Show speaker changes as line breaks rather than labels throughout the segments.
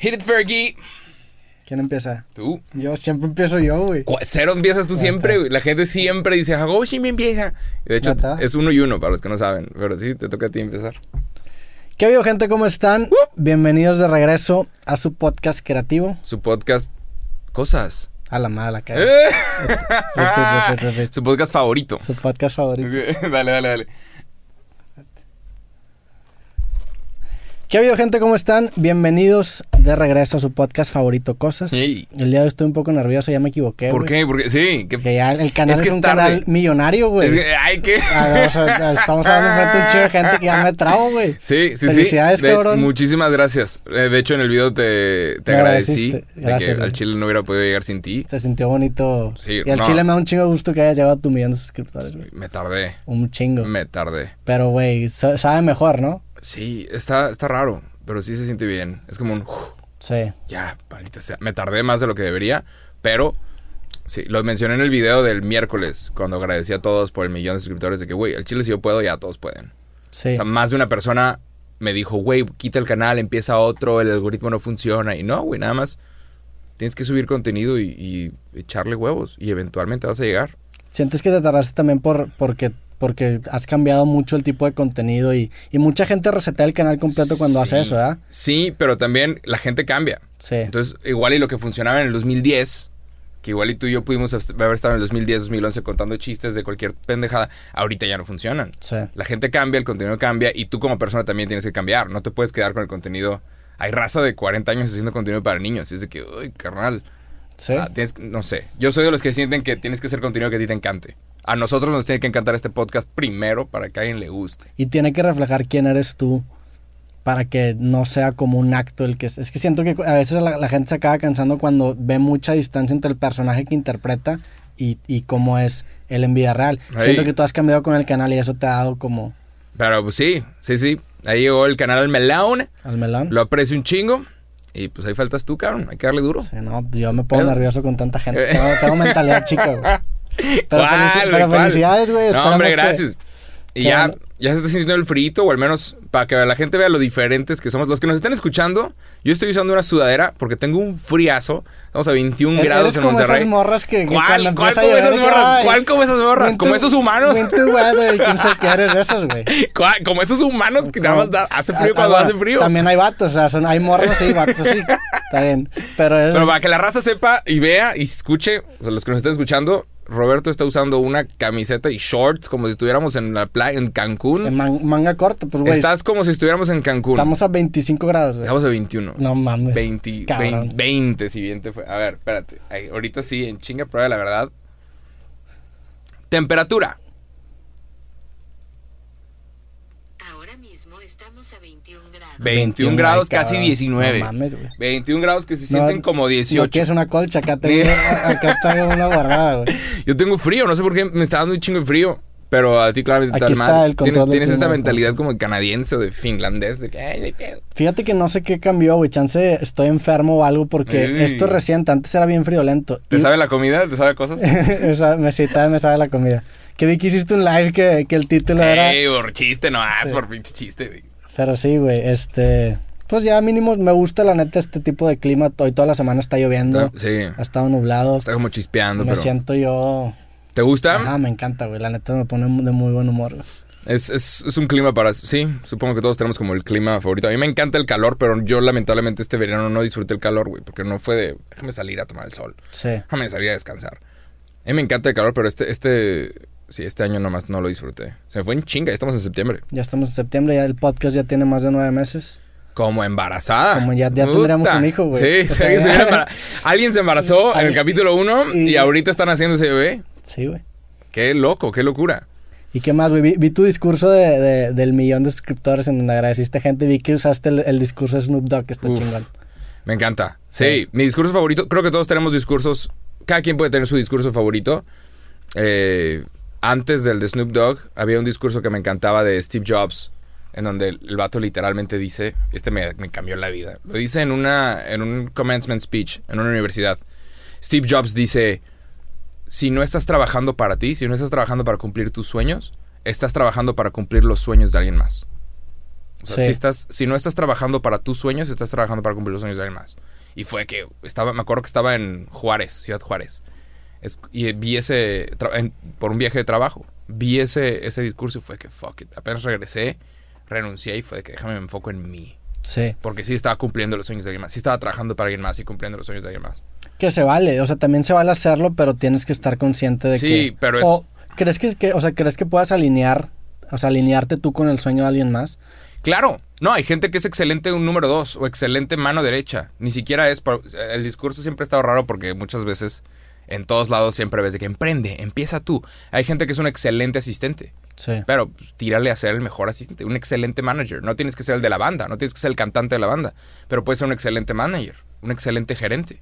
Hit it, Fergie.
¿Quién empieza?
Tú.
Yo siempre empiezo yo, güey.
Cero empiezas tú siempre, güey. La gente siempre dice, oh, sí me empieza. De hecho,
está.
es uno y uno para los que no saben. Pero sí, te toca a ti empezar.
¿Qué ha habido, gente? ¿Cómo están? Bienvenidos de regreso a su podcast creativo.
Su podcast, Cosas.
A la mala, cara.
Eh. Su podcast favorito.
Su podcast favorito.
dale, dale, dale.
¿Qué ha habido, gente? ¿Cómo están? Bienvenidos de regreso a su podcast favorito, Cosas.
Ey.
El día de hoy estoy un poco nervioso, ya me equivoqué,
¿Por
güey.
qué? Porque sí. que-
Que ya el canal
Es que es
un
tarde.
canal millonario, güey.
es que- ay, ¿qué?
Ah, o sea, estamos hablando frente a un chido de gente que ya me trabo, güey.
Sí, sí,
Felicidades,
sí. De-
cabrón.
muchísimas gracias. Eh, De hecho, en el video te, agradecí de
Gracias,
que al. Chile no hubiera podido llegar sin ti.
Se sintió bonito.
Sí,
y al
no.
chile me da un chingo de gusto que hayas llegado a tu millón de suscriptores, güey.
Me tardé.
Un chingo.
Me tardé.
Pero, güey, sa- sabe mejor, ¿no?
Sí, está, está raro, pero sí se siente bien. Es como un...
Sí.
ya, maldita sea. Me tardé más de lo que debería, pero... Sí, lo mencioné en el video del miércoles, cuando agradecí a todos por el millón de suscriptores, de que, güey, al chile si yo puedo, ya todos pueden.
Sí.
O sea, más de una persona me dijo, güey, quita el canal, empieza otro, el algoritmo no funciona. Y no, güey, nada más tienes que subir contenido y, y echarle huevos y eventualmente vas a llegar.
¿Sientes que te tardaste también por porque porque has cambiado mucho el tipo de contenido y, y mucha gente resetea el canal completo cuando hace eso, ¿verdad?
Sí, pero también la gente cambia.
Sí.
Entonces, igual y lo que funcionaba en el 2010, que igual y tú y yo pudimos haber estado en el 2010, 2011 contando chistes de cualquier pendejada, ahorita ya no funcionan.
sí.
La gente cambia, el contenido cambia y tú como persona también tienes que cambiar. No te puedes quedar con el contenido. Hay raza de 40 años haciendo contenido para niños. Y es de que, uy, carnal.
Sí.
ah, tienes no sé. Yo soy de los que sienten que tienes que hacer contenido que a ti te encante. A nosotros nos tiene que encantar este podcast primero para que a alguien le guste.
Y tiene que reflejar quién eres tú para que no sea como un acto el que es que siento que a veces la, la gente se acaba cansando cuando ve mucha distancia entre el personaje que interpreta y, y cómo es él en vida real.
Ahí.
Siento que tú has cambiado con el canal y eso te ha dado como
Pero pues sí, sí, sí. Ahí llegó el canal El Melón.
al melón.
Lo aprecio un chingo. Y pues ahí faltas tú, cabrón. Hay que darle duro.
Sí, no, yo me pongo nervioso con tanta gente. Tengo, tengo mentalidad chica, güey. Pero,
¿Cuál,
felici-
güey,
pero
cuál?
felicidades, güey.
No, hombre,
que-
gracias. Y
que
ya, ya se está sintiendo el frito, o al menos para que la gente vea lo diferentes que somos. Los que nos están escuchando, yo estoy usando una sudadera porque tengo un friazo. Estamos a 21
Eres
grados en
como
Monterrey.
esas morras que, que
¿Cuál? ¿Cuál como esas morras? ¿Cuál como esas morras? Como esos humanos.
Winter weather, y quién sabe qué eres de esos, güey.
¿Cuál? Como esos humanos que nada más da- hace frío
Ah,
cuando
ah,
hace frío.
También hay vatos, o sea, son, hay morras y vatos así. Está bien. Pero,
Pero para que la raza sepa y vea y escuche, o sea, los que nos estén escuchando, Roberto está usando una camiseta y shorts como si estuviéramos en la playa en Cancún.
en man- manga corta, pues, güey.
Estás como si estuviéramos en Cancún.
Estamos a 25 grados, güey.
Estamos a 21.
No mames.
20,
Cabrón.
20, 20, si bien te fue. A ver, espérate. Ahorita sí, en chinga prueba la verdad. Temperatura.
Ahora mismo estamos a 21 grados.
21
ay,
grados,
cabrón.
casi 19.
No mames, güey.
21 grados que se
No,
sienten como
No
18.
quieres una colcha, acá tengo, acá tengo una guardada, güey.
Yo tengo frío, no sé por qué me está dando un chingo de frío. Pero a ti, claramente,
Aquí
tal
está
mal.
el
Tienes, tienes esta mentalidad como de canadiense o de finlandés, de que, ay.
Fíjate que no sé qué cambió, güey. Chance estoy enfermo o algo porque
Ey.
esto es reciente. Antes era bien friolento.
¿Te
Y-
sabe la comida? ¿Te sabe cosas?
me, todavía me sabe la comida. Que vi que hiciste un live que, que el título era...
Ey, por chiste, no,
Sí.
por pinche chiste, güey.
Pero sí, güey, este... Pues ya mínimo me gusta la neta este tipo de clima. Hoy toda la semana está lloviendo.
Sí,
Ha estado nublado.
está como chispeando,
me
pero...
siento yo...
¿Te gusta?
Ajá, me encanta, güey. La neta me pone de muy buen humor, güey.
Es, es, es un clima para... Sí, supongo que todos tenemos como el clima favorito. A mí me encanta el calor, pero yo lamentablemente este verano no disfruté el calor, güey. Porque no fue de... Déjame salir a tomar el sol.
Sí.
Déjame salir a descansar. A mí me encanta el calor, pero este... este sí, este año nomás no lo disfruté. Se fue en chinga. Ya estamos en septiembre.
Ya estamos en septiembre, ya el podcast ya tiene más de nueve meses.
Como embarazada.
Como ya- ya tendríamos un hijo, güey.
Sí,
O sea,
alguien, se hubiera embara- alguien se embarazó en el capítulo 1 y,
y-
ahorita están haciendo ese bebé.
Sí, güey.
Qué loco, qué locura.
¿Y qué más, güey? Vi, vi tu discurso de, de- del millón de suscriptores en donde agradeciste gente. Vi que usaste el, el discurso de Snoop Dogg, que está
Uf,
chingón.
Me encanta. Sí.
Sí.
mi discurso favorito, creo que todos tenemos discursos, cada quien puede tener su discurso favorito. Eh, antes del de Snoop Dogg había un discurso que me encantaba de Steve Jobs, en donde el, vato literalmente dice, este me, me cambió la vida. Lo dice en, una, en un commencement speech en una universidad. Steve Jobs dice, si no estás trabajando para ti, si no estás trabajando para cumplir tus sueños, estás trabajando para cumplir los sueños de alguien más. O sea,
Sí.
si, estás, si no estás trabajando para tus sueños, estás trabajando para cumplir los sueños de alguien más. Y fue que estaba, me acuerdo que estaba en Juárez, Ciudad Juárez. Es- y vi ese, en- por un viaje de trabajo, vi ese, ese discurso y fue que, fuck it. Apenas regresé, renuncié y fue de que déjame me enfoco en mí.
Sí.
Porque sí estaba cumpliendo los sueños de alguien más. Sí estaba trabajando para alguien más y cumpliendo los sueños de alguien más.
Que se vale, o sea, también se vale hacerlo, pero tienes que estar consciente de
Sí,
que...
pero es-
O, ¿crees que, que- o sea, ¿crees que puedas alinear, o sea, alinearte tú con el sueño de alguien más?
Claro, no, hay gente que es excelente un número dos o excelente mano derecha. Ni siquiera es. el discurso siempre ha estado raro porque muchas veces en todos lados siempre ves de que emprende, empieza tú. Hay gente que es un excelente asistente,
Sí.
pero pues, tírale a ser el mejor asistente, un excelente manager. No tienes que ser el de la banda, no tienes que ser el cantante de la banda, pero puedes ser un excelente manager, un excelente gerente.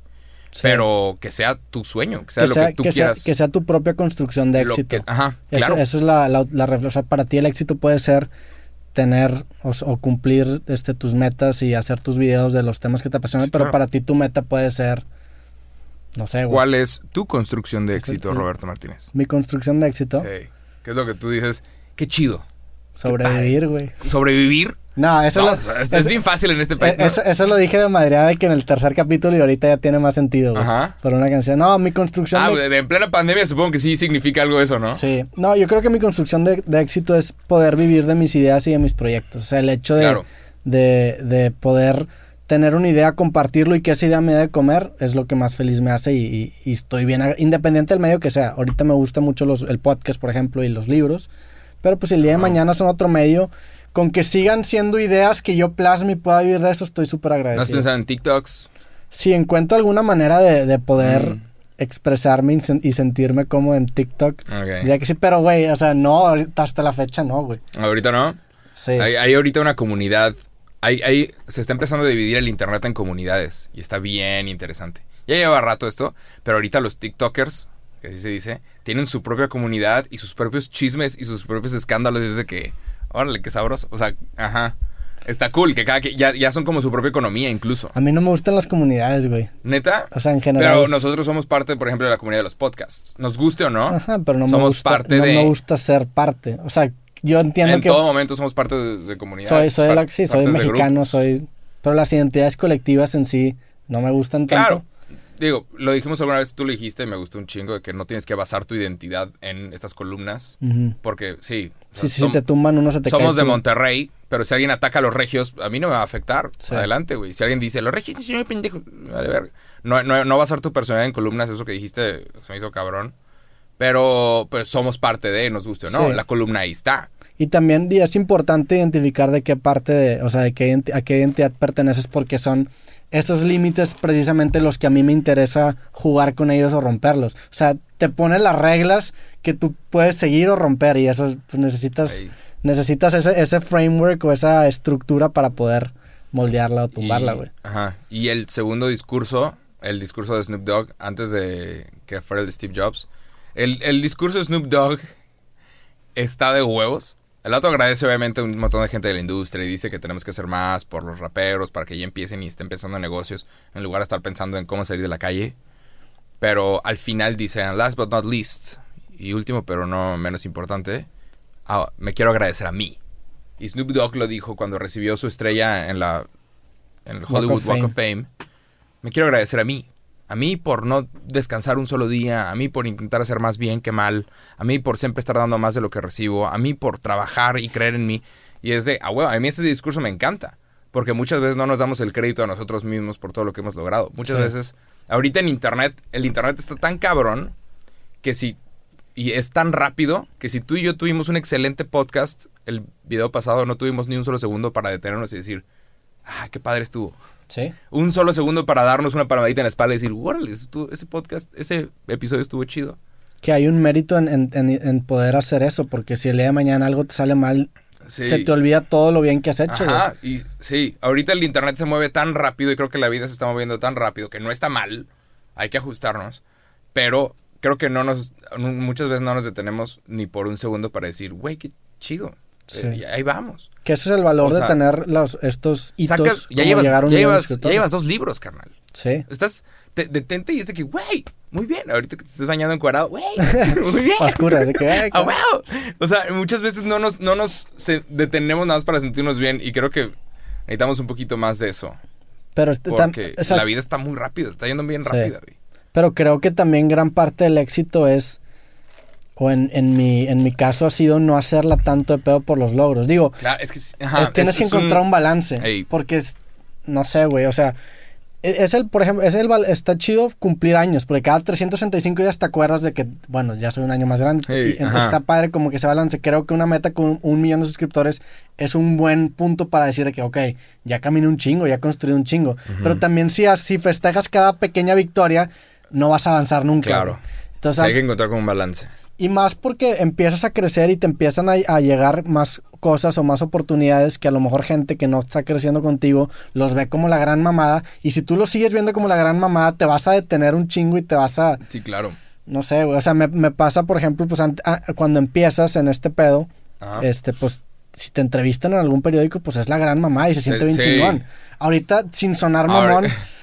sí.
Pero que sea tu sueño, que sea
que
lo que tú
que sea-
quieras.
que sea tu propia construcción de éxito.
que- ajá, claro.
eso es la, la, la refle- o sea, para ti el éxito puede ser tener o, o cumplir este, tus metas y hacer tus videos de los temas que te apasionan,
Sí,
pero
claro.
para ti tu meta puede ser, no sé, güey,
¿Cuál es tu construcción de éxito, Roberto Martínez?
mi construcción de éxito,
Sí. ¿Qué es lo que tú dices? Qué chido.
sobrevivir, güey.
Sobrevivir.
No, eso,
No,
lo,
es, es bien fácil en este país.
eh, eso, eso lo dije de madre de que en el tercer capítulo y ahorita ya tiene más sentido, güey.
Ajá.
Por una canción. No, mi construcción
Ah,
de
de- de- en plena pandemia supongo que sí significa algo eso, ¿no?
Sí, no, yo creo que mi construcción de, de éxito es poder vivir de mis ideas y de mis proyectos. O sea, el hecho de,
Claro.
de, de poder tener una idea, compartirlo y que esa idea me dé de comer es lo que más feliz me hace y, y- y estoy bien, independiente del medio que sea. Ahorita me gusta mucho los, el podcast, por ejemplo, y los libros, pero pues el día de mañana son otro medio. Con que sigan siendo ideas que yo plasme y pueda vivir de eso, estoy súper
¿No has
agradecido.
pensado en TikToks?
Si encuentro alguna manera de, de poder
Mm.
expresarme y, sen- y sentirme como en TikTok,
Ok.
ya que sí, pero güey, o sea, no, ahorita hasta la fecha no, güey.
Ahorita no.
Sí.
Hay, hay ahorita una comunidad. Hay, hay- se está empezando a dividir el internet en comunidades. Y está bien interesante. Ya lleva rato esto, pero ahorita los TikTokers, que así se dice, tienen su propia comunidad y sus propios chismes y sus propios escándalos. Y es de que, órale, qué sabroso. O sea, ajá. Está cool, que cada que ya, ya son como su propia economía incluso.
A mí no me gustan las comunidades, güey.
¿Neta?
O sea, en general.
Pero nosotros somos parte, por ejemplo, de la comunidad de los podcasts. Nos guste o no,
Ajá, pero no me
somos
gusta,
parte
no
de...
me gusta ser parte. O sea, yo entiendo
en
que
todo momento somos parte de, de comunidad.
soy, soy,
par-
la- sí, soy mexicano, soy... Pero las identidades colectivas en sí no me gustan tanto.
Claro. Digo, lo dijimos alguna vez, tú lo dijiste y me gustó un chingo de que no tienes que basar tu identidad en estas columnas. Porque sí. o sea,
Sí, sí,
som-
si te tumban uno se te
somos
cae
de
tú.
Monterrey, pero si alguien ataca a los regios, a mí no me va a afectar.
Sí.
Adelante, güey. Si alguien dice, los regios, yo pendejo, vale, verga. No, no, no basar tu personalidad en columnas, eso que dijiste se me hizo cabrón. Pero pues somos parte de, nos guste o no.
Sí.
La columna ahí está.
Y también es importante identificar de qué parte de, o sea, de qué, a qué identidad perteneces porque son estos límites precisamente los que a mí me interesa jugar con ellos o romperlos. O sea, te pone las reglas que tú puedes seguir o romper y eso pues, necesitas
Ahí.
necesitas ese, ese framework o esa estructura para poder moldearla o tumbarla, güey.
Ajá. Y el segundo discurso, el discurso de Snoop Dogg, antes de que fuera el de Steve Jobs, el, el discurso de Snoop Dogg está de huevos. El otro agradece obviamente a un montón de gente de la industria y dice que tenemos que hacer más por los raperos para que ya empiecen y estén pensando en negocios en lugar de estar pensando en cómo salir de la calle. Pero al final dice, and last but not least, y último pero no menos importante, ah, me quiero agradecer a mí. Y Snoop Dogg lo dijo cuando recibió su estrella en la en el
Walk
Hollywood Walk of Fame. Me quiero agradecer a mí. A mí por no descansar un solo día, a mí por intentar hacer más bien que mal, a mí por siempre estar dando más de lo que recibo, a mí por trabajar y creer en mí. Y es de, ah, huevo, a mí ese discurso me encanta. Porque muchas veces no nos damos el crédito a nosotros mismos por todo lo que hemos logrado. Muchas
Sí.
veces, ahorita en Internet, el Internet está tan cabrón que si y es tan rápido que si tú y yo tuvimos un excelente podcast, el video pasado no tuvimos ni un solo segundo para detenernos y decir, ah, qué padre estuvo.
Sí.
Un solo segundo para darnos una palmadita en la espalda y decir, órale, estuvo- ese podcast, ese episodio estuvo chido.
Que hay un mérito en, en- en- en poder hacer eso, porque si el día de mañana algo te sale mal,
Sí.
se te olvida todo lo bien que has hecho.
Ajá, y sí, ahorita el internet se mueve tan rápido y creo que la vida se está moviendo tan rápido que no está mal, hay que ajustarnos, pero creo que no nos, muchas veces no nos detenemos ni por un segundo para decir, güey, qué chido,
Sí.
Eh, ahí vamos.
Que eso es el valor
O sea,
de tener los, estos hitos.
Sacas, ya llevas,
llegar a un
ya, llevas, ya llevas dos libros, carnal.
Sí.
Estás, te, detente y es de que, güey, muy bien. Ahorita que te estés bañando encuadrado, güey, muy bien.
Oscura, de que,
¡Ah, wow! O sea, muchas veces no nos, no nos se- detenemos nada más para sentirnos bien y creo que necesitamos un poquito más de eso.
Pero, este
Porque
o sea,
la vida está muy rápido, está yendo bien
Sí.
rápida. güey.
pero creo que también gran parte del éxito es, o en, en, mi, en mi caso ha sido no hacerla tanto de pedo por los logros. Digo,
Claro, es que sí, ajá,
es- tienes
es-
que encontrar un, balance.
Ey.
Porque es, no sé, güey, o sea, e- es el, por ejemplo, es el, está chido cumplir años, porque cada 365 días te acuerdas de que, bueno, ya soy un año más grande. Y entonces
ajá.
está padre como que se balance. Creo que una meta con un millón de suscriptores es un buen punto para decir de que, ok, ya caminé un chingo, ya construí un chingo. Pero también si, si festejas cada pequeña victoria, no vas a avanzar nunca.
Claro.
Entonces,
hay que encontrar como un balance.
Y más porque empiezas a crecer y te empiezan a, a llegar más cosas o más oportunidades que a lo mejor gente que no está creciendo contigo los ve como la gran mamada. Y si tú lo sigues viendo como la gran mamada, te vas a detener un chingo y te vas a,
Sí, claro.
no sé, güey. O sea, me, me pasa, por ejemplo, pues ah, cuando empiezas en este pedo,
Ajá.
este, pues si te entrevistan en algún periódico, pues es la gran mamá y se siente
Sí,
bien
sí.
chingón. Ahorita, sin sonar
Ahora-
mamón,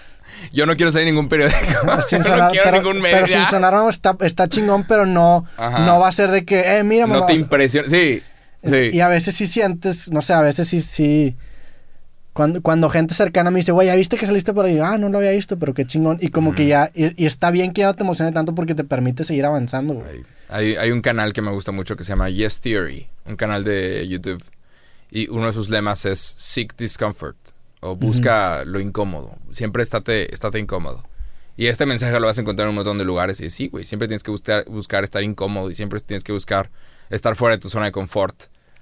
Yo no quiero salir en ningún periódico.
sin
Yo
sonar,
no quiero
pero,
ningún medio.
pero sin sonar mamón está, está chingón, pero no,
Ajá.
no va a ser de que, eh, mira, mamá.
No te impresiona. Sí, sí.
Y a veces sí sientes, no sé, a veces sí, sí. Cuando, cuando gente cercana me dice, güey, ¿ya viste que saliste por ahí? Ah, no lo había visto, pero qué chingón. Y como que ya, y, y está bien que ya no te emocione tanto porque te permite seguir avanzando, güey.
Hay un canal que me gusta mucho que se llama Yes Theory, un canal de YouTube. Y uno de sus lemas es Seek Discomfort, o busca lo incómodo. Siempre estate, estate incómodo. Y este mensaje lo vas a encontrar en un montón de lugares. Y sí, güey, siempre tienes que buscar, buscar estar incómodo y siempre tienes que buscar estar fuera de tu zona de confort.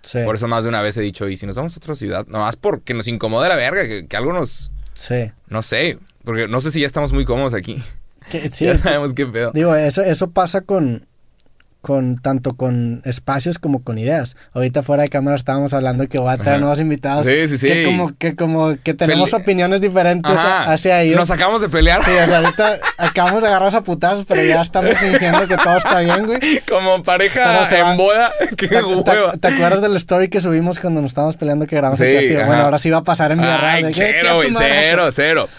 Sí,
Por eso más de una vez he dicho, y si nos vamos a otra ciudad, nomás porque nos incomode la verga, que, que algo nos,
sí.
no sé, porque no sé si ya estamos muy cómodos aquí.
Que- sí,
ya sabemos qué pedo.
digo, eso, eso pasa con, con, tanto con espacios como con ideas. Ahorita fuera de cámara estábamos hablando que voy a traer nuevos invitados.
Sí, sí, sí.
Que como que, como que tenemos
Fel-
opiniones diferentes
Ajá.
hacia ellos.
Nos acabamos de pelear.
Sí, o sea, ahorita acabamos de agarrarnos a putazos, pero ya estamos fingiendo que todo está bien, güey.
Como pareja
va-
en boda. Qué
¿Te,
hueva.
te- te acuerdas del story que subimos cuando nos estábamos peleando que grabamos
Sí,
el? Bueno, ahora sí va a pasar en mi
Ay, cero,
"Chinga
güey,
tu madre".
cero, cero.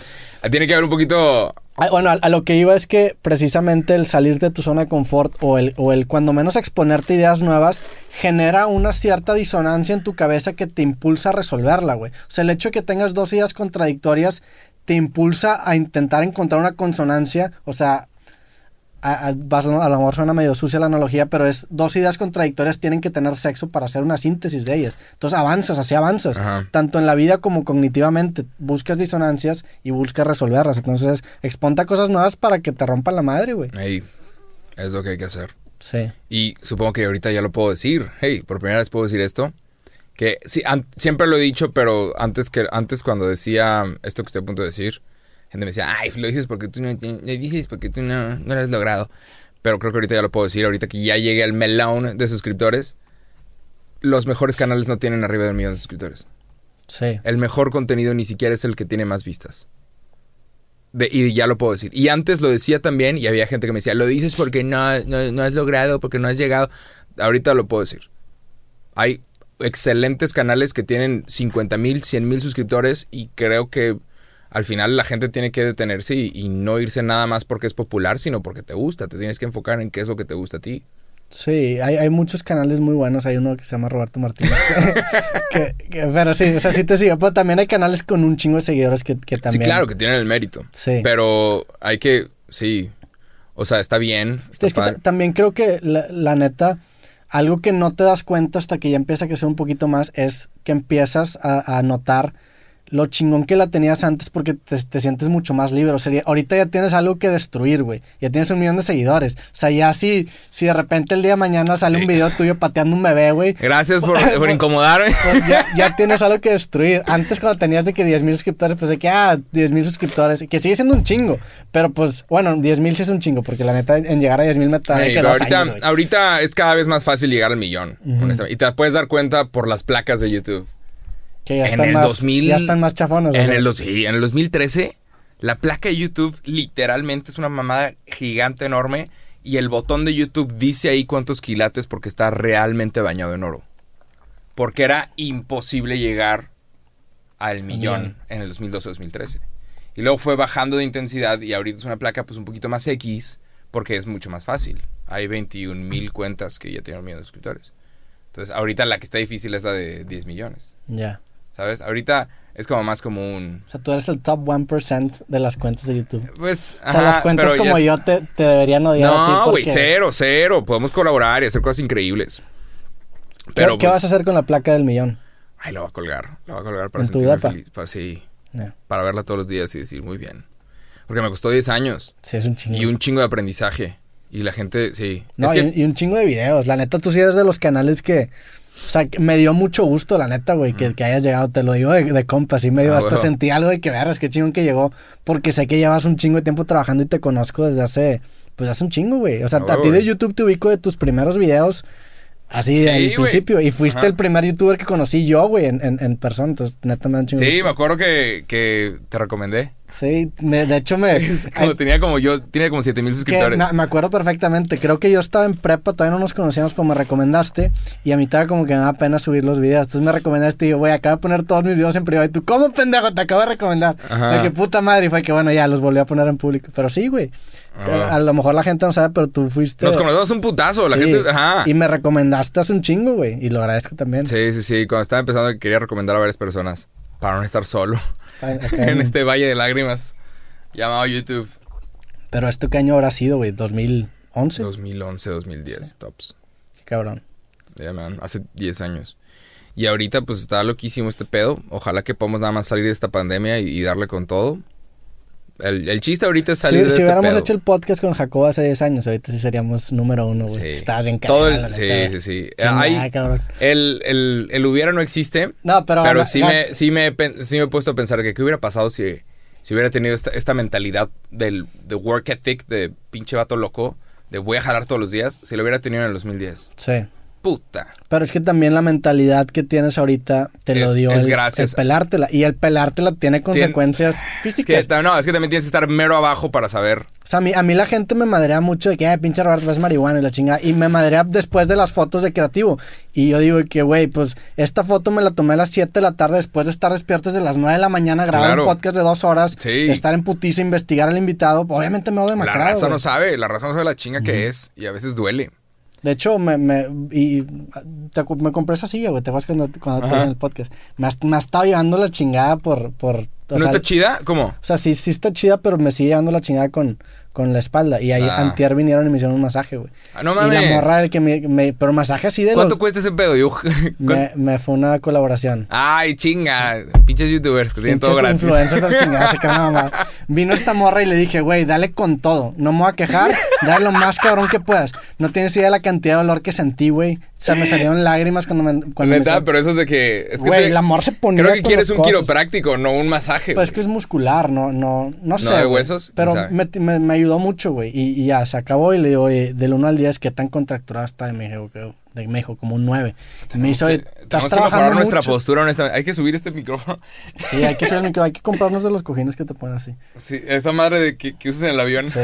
Tiene que haber un poquito.
Ah, Bueno, a, lo que iba es que precisamente el salir de tu zona de confort o el, o el cuando menos exponerte ideas nuevas genera una cierta disonancia en tu cabeza que te impulsa a resolverla, güey. O sea, el hecho de que tengas dos ideas contradictorias te impulsa a intentar encontrar una consonancia, o sea, a, a- a lo mejor suena medio sucia la analogía, pero es dos ideas contradictorias tienen que tener sexo para hacer una síntesis de ellas. Entonces avanzas, así avanzas.
Ajá.
Tanto en la vida como cognitivamente. Buscas disonancias y buscas resolverlas. Entonces, exponte a cosas nuevas para que te rompan la madre, güey.
Ahí. Es lo que hay que hacer.
Sí.
Y supongo que ahorita ya lo puedo decir. Hey, por primera vez puedo decir esto. Que sí, siempre lo he dicho, pero antes que antes cuando decía esto que estoy a punto de decir, gente me decía, ay, lo dices porque tú no, lo dices porque tú no, no lo has logrado. Pero creo que ahorita ya lo puedo decir, ahorita que ya llegué al melón de suscriptores, los mejores canales no tienen arriba del millón de suscriptores.
Sí.
El mejor contenido ni siquiera es el que tiene más vistas. De- y ya lo puedo decir. Y antes lo decía también y había gente que me decía, lo dices porque no, no, no has logrado, porque no has llegado. Ahorita lo puedo decir. Hay excelentes canales que tienen 50 mil, 100 mil suscriptores y creo que al final la gente tiene que detenerse y, y no irse nada más porque es popular, sino porque te gusta. Te tienes que enfocar en qué es lo que te gusta a ti.
Sí, hay, hay muchos canales muy buenos. Hay uno que se llama Roberto Martínez. que, que- pero sí, o sea, sí te sigo. Pero también hay canales con un chingo de seguidores que, que también.
Sí, claro que tienen el mérito.
Sí.
Pero hay que, sí, o sea, está bien. está
Es que ta-
padre.
también creo que la, la neta, algo que no te das cuenta hasta que ya empieza a crecer un poquito más es que empiezas a, a notar lo chingón que la tenías antes porque te, te sientes mucho más libre. O sea, ahorita ya tienes algo que destruir, güey. Ya tienes un millón de seguidores. O sea, ya si, si de repente el día de mañana sale
Sí.
un video tuyo pateando un bebé, güey.
Gracias por, por incomodarme.
pues ya, ya tienes algo que destruir. Antes cuando tenías de que 10 mil suscriptores, pues de que, ah, 10 mil suscriptores, que sigue siendo un chingo. Pero pues, bueno, 10 mil sí es un chingo, porque la neta en llegar a 10 mil me tarda
Ey,
que dos
ahorita,
años,
ahorita es cada vez más fácil llegar al millón, honestamente. Y te puedes dar cuenta por las placas de YouTube.
Que ya
en
están
el
más,
2000
ya están más chafones.
En el, sí, en el 2013, la placa de YouTube literalmente es una mamada gigante enorme. Y el botón de YouTube dice ahí cuántos quilates porque está realmente bañado en oro. porque era imposible llegar al millón en el 2012-2013. Y luego fue bajando de intensidad y ahorita es una placa pues un poquito más X porque es mucho más fácil. Hay 21 mil cuentas que ya tienen millón de suscriptores. Entonces ahorita la que está difícil es la de 10 millones,
Ya.
¿Sabes? Ahorita es como más como un...
O sea, tú eres el top 1% de las cuentas de YouTube.
Pues,
O sea, las cuentas como
es-
yo te, te deberían odiar
No, güey,
porque-
cero, cero. Podemos colaborar y hacer cosas increíbles.
¿Qué,
Pero
qué
pues,
vas a hacer con la placa del millón?
Ay, la voy a colgar. La voy a colgar para
¿En tu
sentirme feliz. Para, sí,
Ya.
para verla todos los días y decir, muy bien. Porque me costó 10 años
Sí, es un chingo.
y un chingo de aprendizaje. Y la gente, sí.
No,
es
y,
que,
y un chingo de videos. La neta, tú sí eres de los canales que... O sea, me dio mucho gusto, la neta, güey, que, que hayas llegado. Te lo digo de, de compa, sí me dio
Ah,
hasta sentí algo de que veras, qué chingón que llegó. Porque sé que llevas un chingo de tiempo trabajando y te conozco desde hace... Pues hace un chingo, güey. O sea,
Ah,
a ti de. YouTube te ubico de tus primeros videos... Así
Sí,
al principio. Y fuiste
Ajá.
el primer youtuber que conocí yo, güey, en, en, en persona. Entonces, neta, me
sí,
gusto.
me acuerdo que, que te recomendé.
Sí, me- de hecho me...
Como tenía como yo, tiene como 7 mil suscriptores.
me, me acuerdo perfectamente. Creo que yo estaba en prepa, todavía no nos conocíamos, como me recomendaste. Y a mí estaba como que me da pena subir los videos. Entonces me recomendaste y yo, güey, acabo de poner todos mis videos en privado. Y tú, ¿cómo pendejo? Te acabo de recomendar.
Ajá.
De que puta madre. Y fue que bueno, ya los volví a poner en público. Pero sí, güey.
Ajá.
A, lo mejor la gente no sabe, pero tú fuiste.
Nos conocemos un putazo, la
Sí.
gente. Ajá.
Y me recomendaste hace un chingo, güey. Y lo agradezco también.
Sí, sí, sí. Cuando estaba empezando quería recomendar a varias personas para no estar solo
acá
en este valle de lágrimas llamado YouTube.
Pero esto qué año habrá sido, güey. 2011.
2011, 2010,
Sí.
tops.
Qué cabrón.
Ya, man, hace 10 años. Y ahorita pues está loquísimo este pedo. Ojalá que podamos nada más salir de esta pandemia y, y darle con todo. El, el chiste ahorita es salir
Si,
de
si
este
hubiéramos
pedo.
hecho el podcast con Jacobo hace 10 años, ahorita sí seríamos número uno, güey.
Sí.
Está bien
Todo el-
la
sí, sí, sí. Hay-
cabrón.
El, el, el hubiera no existe.
No, pero...
Pero sí, me, sí, me, sí me he puesto a pensar que qué hubiera pasado si, si hubiera tenido esta, esta mentalidad del de work ethic, de pinche vato loco, de voy a jalar todos los días, si lo hubiera tenido en el 2010.
Sí.
Puta.
Pero es que también la mentalidad que tienes ahorita te lo
Es-
dio
es
el,
gracias
el pelártela. Y el pelártela tiene consecuencias físicas.
que, no, es que también tienes que estar mero abajo para saber.
O sea, a mí, a mí la gente me madrea mucho de que, ay, pinche Roberto, es marihuana y la chingada. Y me madrea después de las fotos de creativo. Y yo digo que, güey, pues esta foto me la tomé a las 7 de la tarde después de estar despierto desde las 9 de la mañana, grabar
Claro.
un podcast de dos horas,
Sí.
estar en putiza, investigar al invitado. Obviamente me
La
demacrado.
raza
güey.
no sabe, la raza no sabe la chinga que es y a veces duele.
De hecho, me, me, y, te- me compré esa silla, güey. Te acuerdas cuando, cuando te en el podcast. Me, has- me ha estado llevando la chingada por. por
¿No
sea,
está chida? ¿Cómo?
o sea, sí, sí está chida, pero me sigue llevando la chingada con, con la espalda. Y ahí
Ah.
antier vinieron y me hicieron un masaje, güey.
Ah, no
y
mames.
la morra del que me, me- Pero masaje así de
¿Cuánto
los-
cuesta ese pedo? Yo-
me, me fue una colaboración.
Ay, chinga. Pinches youtubers que tienen todo
Pinches
gratis.
influencers de la chingada, se mamada. Vino esta morra y le dije, güey, dale con todo. No me voy a quejar, dale lo más cabrón que puedas. No tienes idea de la cantidad de dolor que sentí, güey. O sea, me salieron lágrimas cuando me. Cuando me
Neta,
sal-
pero eso es de que. Es que
Güey,
te-
la amor se ponía
Creo que quieres un quiropráctico, no un masaje.
Pues es que es muscular, no, no, no sé.
de
güey.
huesos?
Pero
¿Quién
me, me, me ayudó mucho, güey. Y, y ya, se acabó y le digo, oye, del 1 al 10, ¿qué tan contracturado está? Y me dijo, que- de- me dijo como un 9. me hizo,
Que-
"Oye, estás
que
trabajando
mejorar nuestra
mucho".
postura, honestamente. Hay que subir este micrófono.
Sí, hay que subir el micro, hay que comprarnos de los cojines que te ponen así.
Sí, esa madre de que, que usas en el avión.
Sí.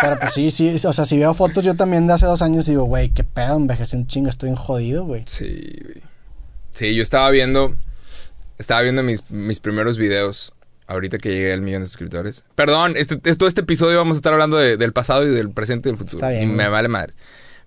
Pero pues sí, sí, o sea, si veo fotos yo también de hace dos años digo, güey, qué pedo, envejecí un chingo, estoy en jodido, güey.
Sí, güey. Sí, yo estaba viendo. Estaba viendo mis, mis primeros videos. Ahorita que llegué al millón de suscriptores. Perdón, este, es- todo este episodio vamos a estar hablando de- del pasado y del presente y del futuro.
Está bien,
y me
güey.
vale madre.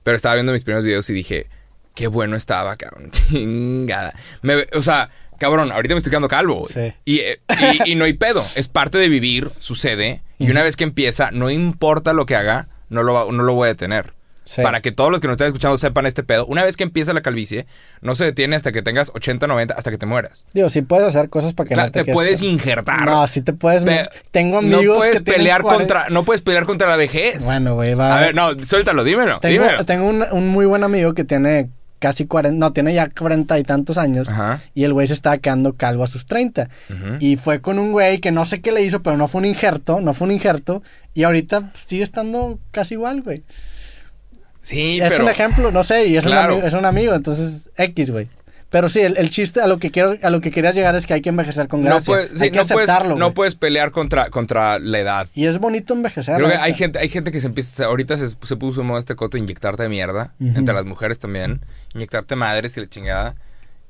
Pero estaba viendo mis primeros videos y dije, qué bueno estaba, cabrón. Chingada. Me- o sea, cabrón, ahorita me estoy quedando calvo.
Sí.
Y, eh, y- y no hay pedo. Es parte de vivir, sucede. Y una vez que empieza, no importa lo que haga, no lo, va- no lo voy a detener.
Sí.
Para que todos los que nos están escuchando sepan este pedo. Una vez que empieza la calvicie, no se detiene hasta que tengas 80, 90, hasta que te mueras.
Digo, sí puedes hacer cosas para que
Claro,
no te,
puedes
con-
injertar.
No, sí te puedes.
Te-
Tengo amigos
no puedes
que
pelear
40
contra no puedes pelear contra la vejez.
Bueno, güey, va.
A ver, no, suéltalo, dímelo,
Tengo,
dímelo.
tengo un, un muy buen amigo que tiene casi 40, no, tiene ya 40 y tantos años.
Ajá.
Y el güey se estaba quedando calvo a sus 30.
Ujú.
Y fue con un güey que no sé qué le hizo, pero no fue un injerto, no fue un injerto. Y ahorita sigue estando casi igual, güey.
Sí,
es
pero
un ejemplo, no sé, y es,
Claro.
un, amigo, es un amigo, entonces X, güey. Pero sí, el, el chiste a lo que quiero, a lo que querías llegar es que hay que envejecer con
no
gracia.
puedes, sí,
hay que
no puedes,
aceptarlo,
no
güey.
puedes pelear contra, contra la edad.
Y es bonito envejecer.
Creo que hay gente, hay gente que se empieza, ahorita se, se puso en moda este coto de inyectarte mierda, entre las mujeres también, inyectarte madres y la chingada.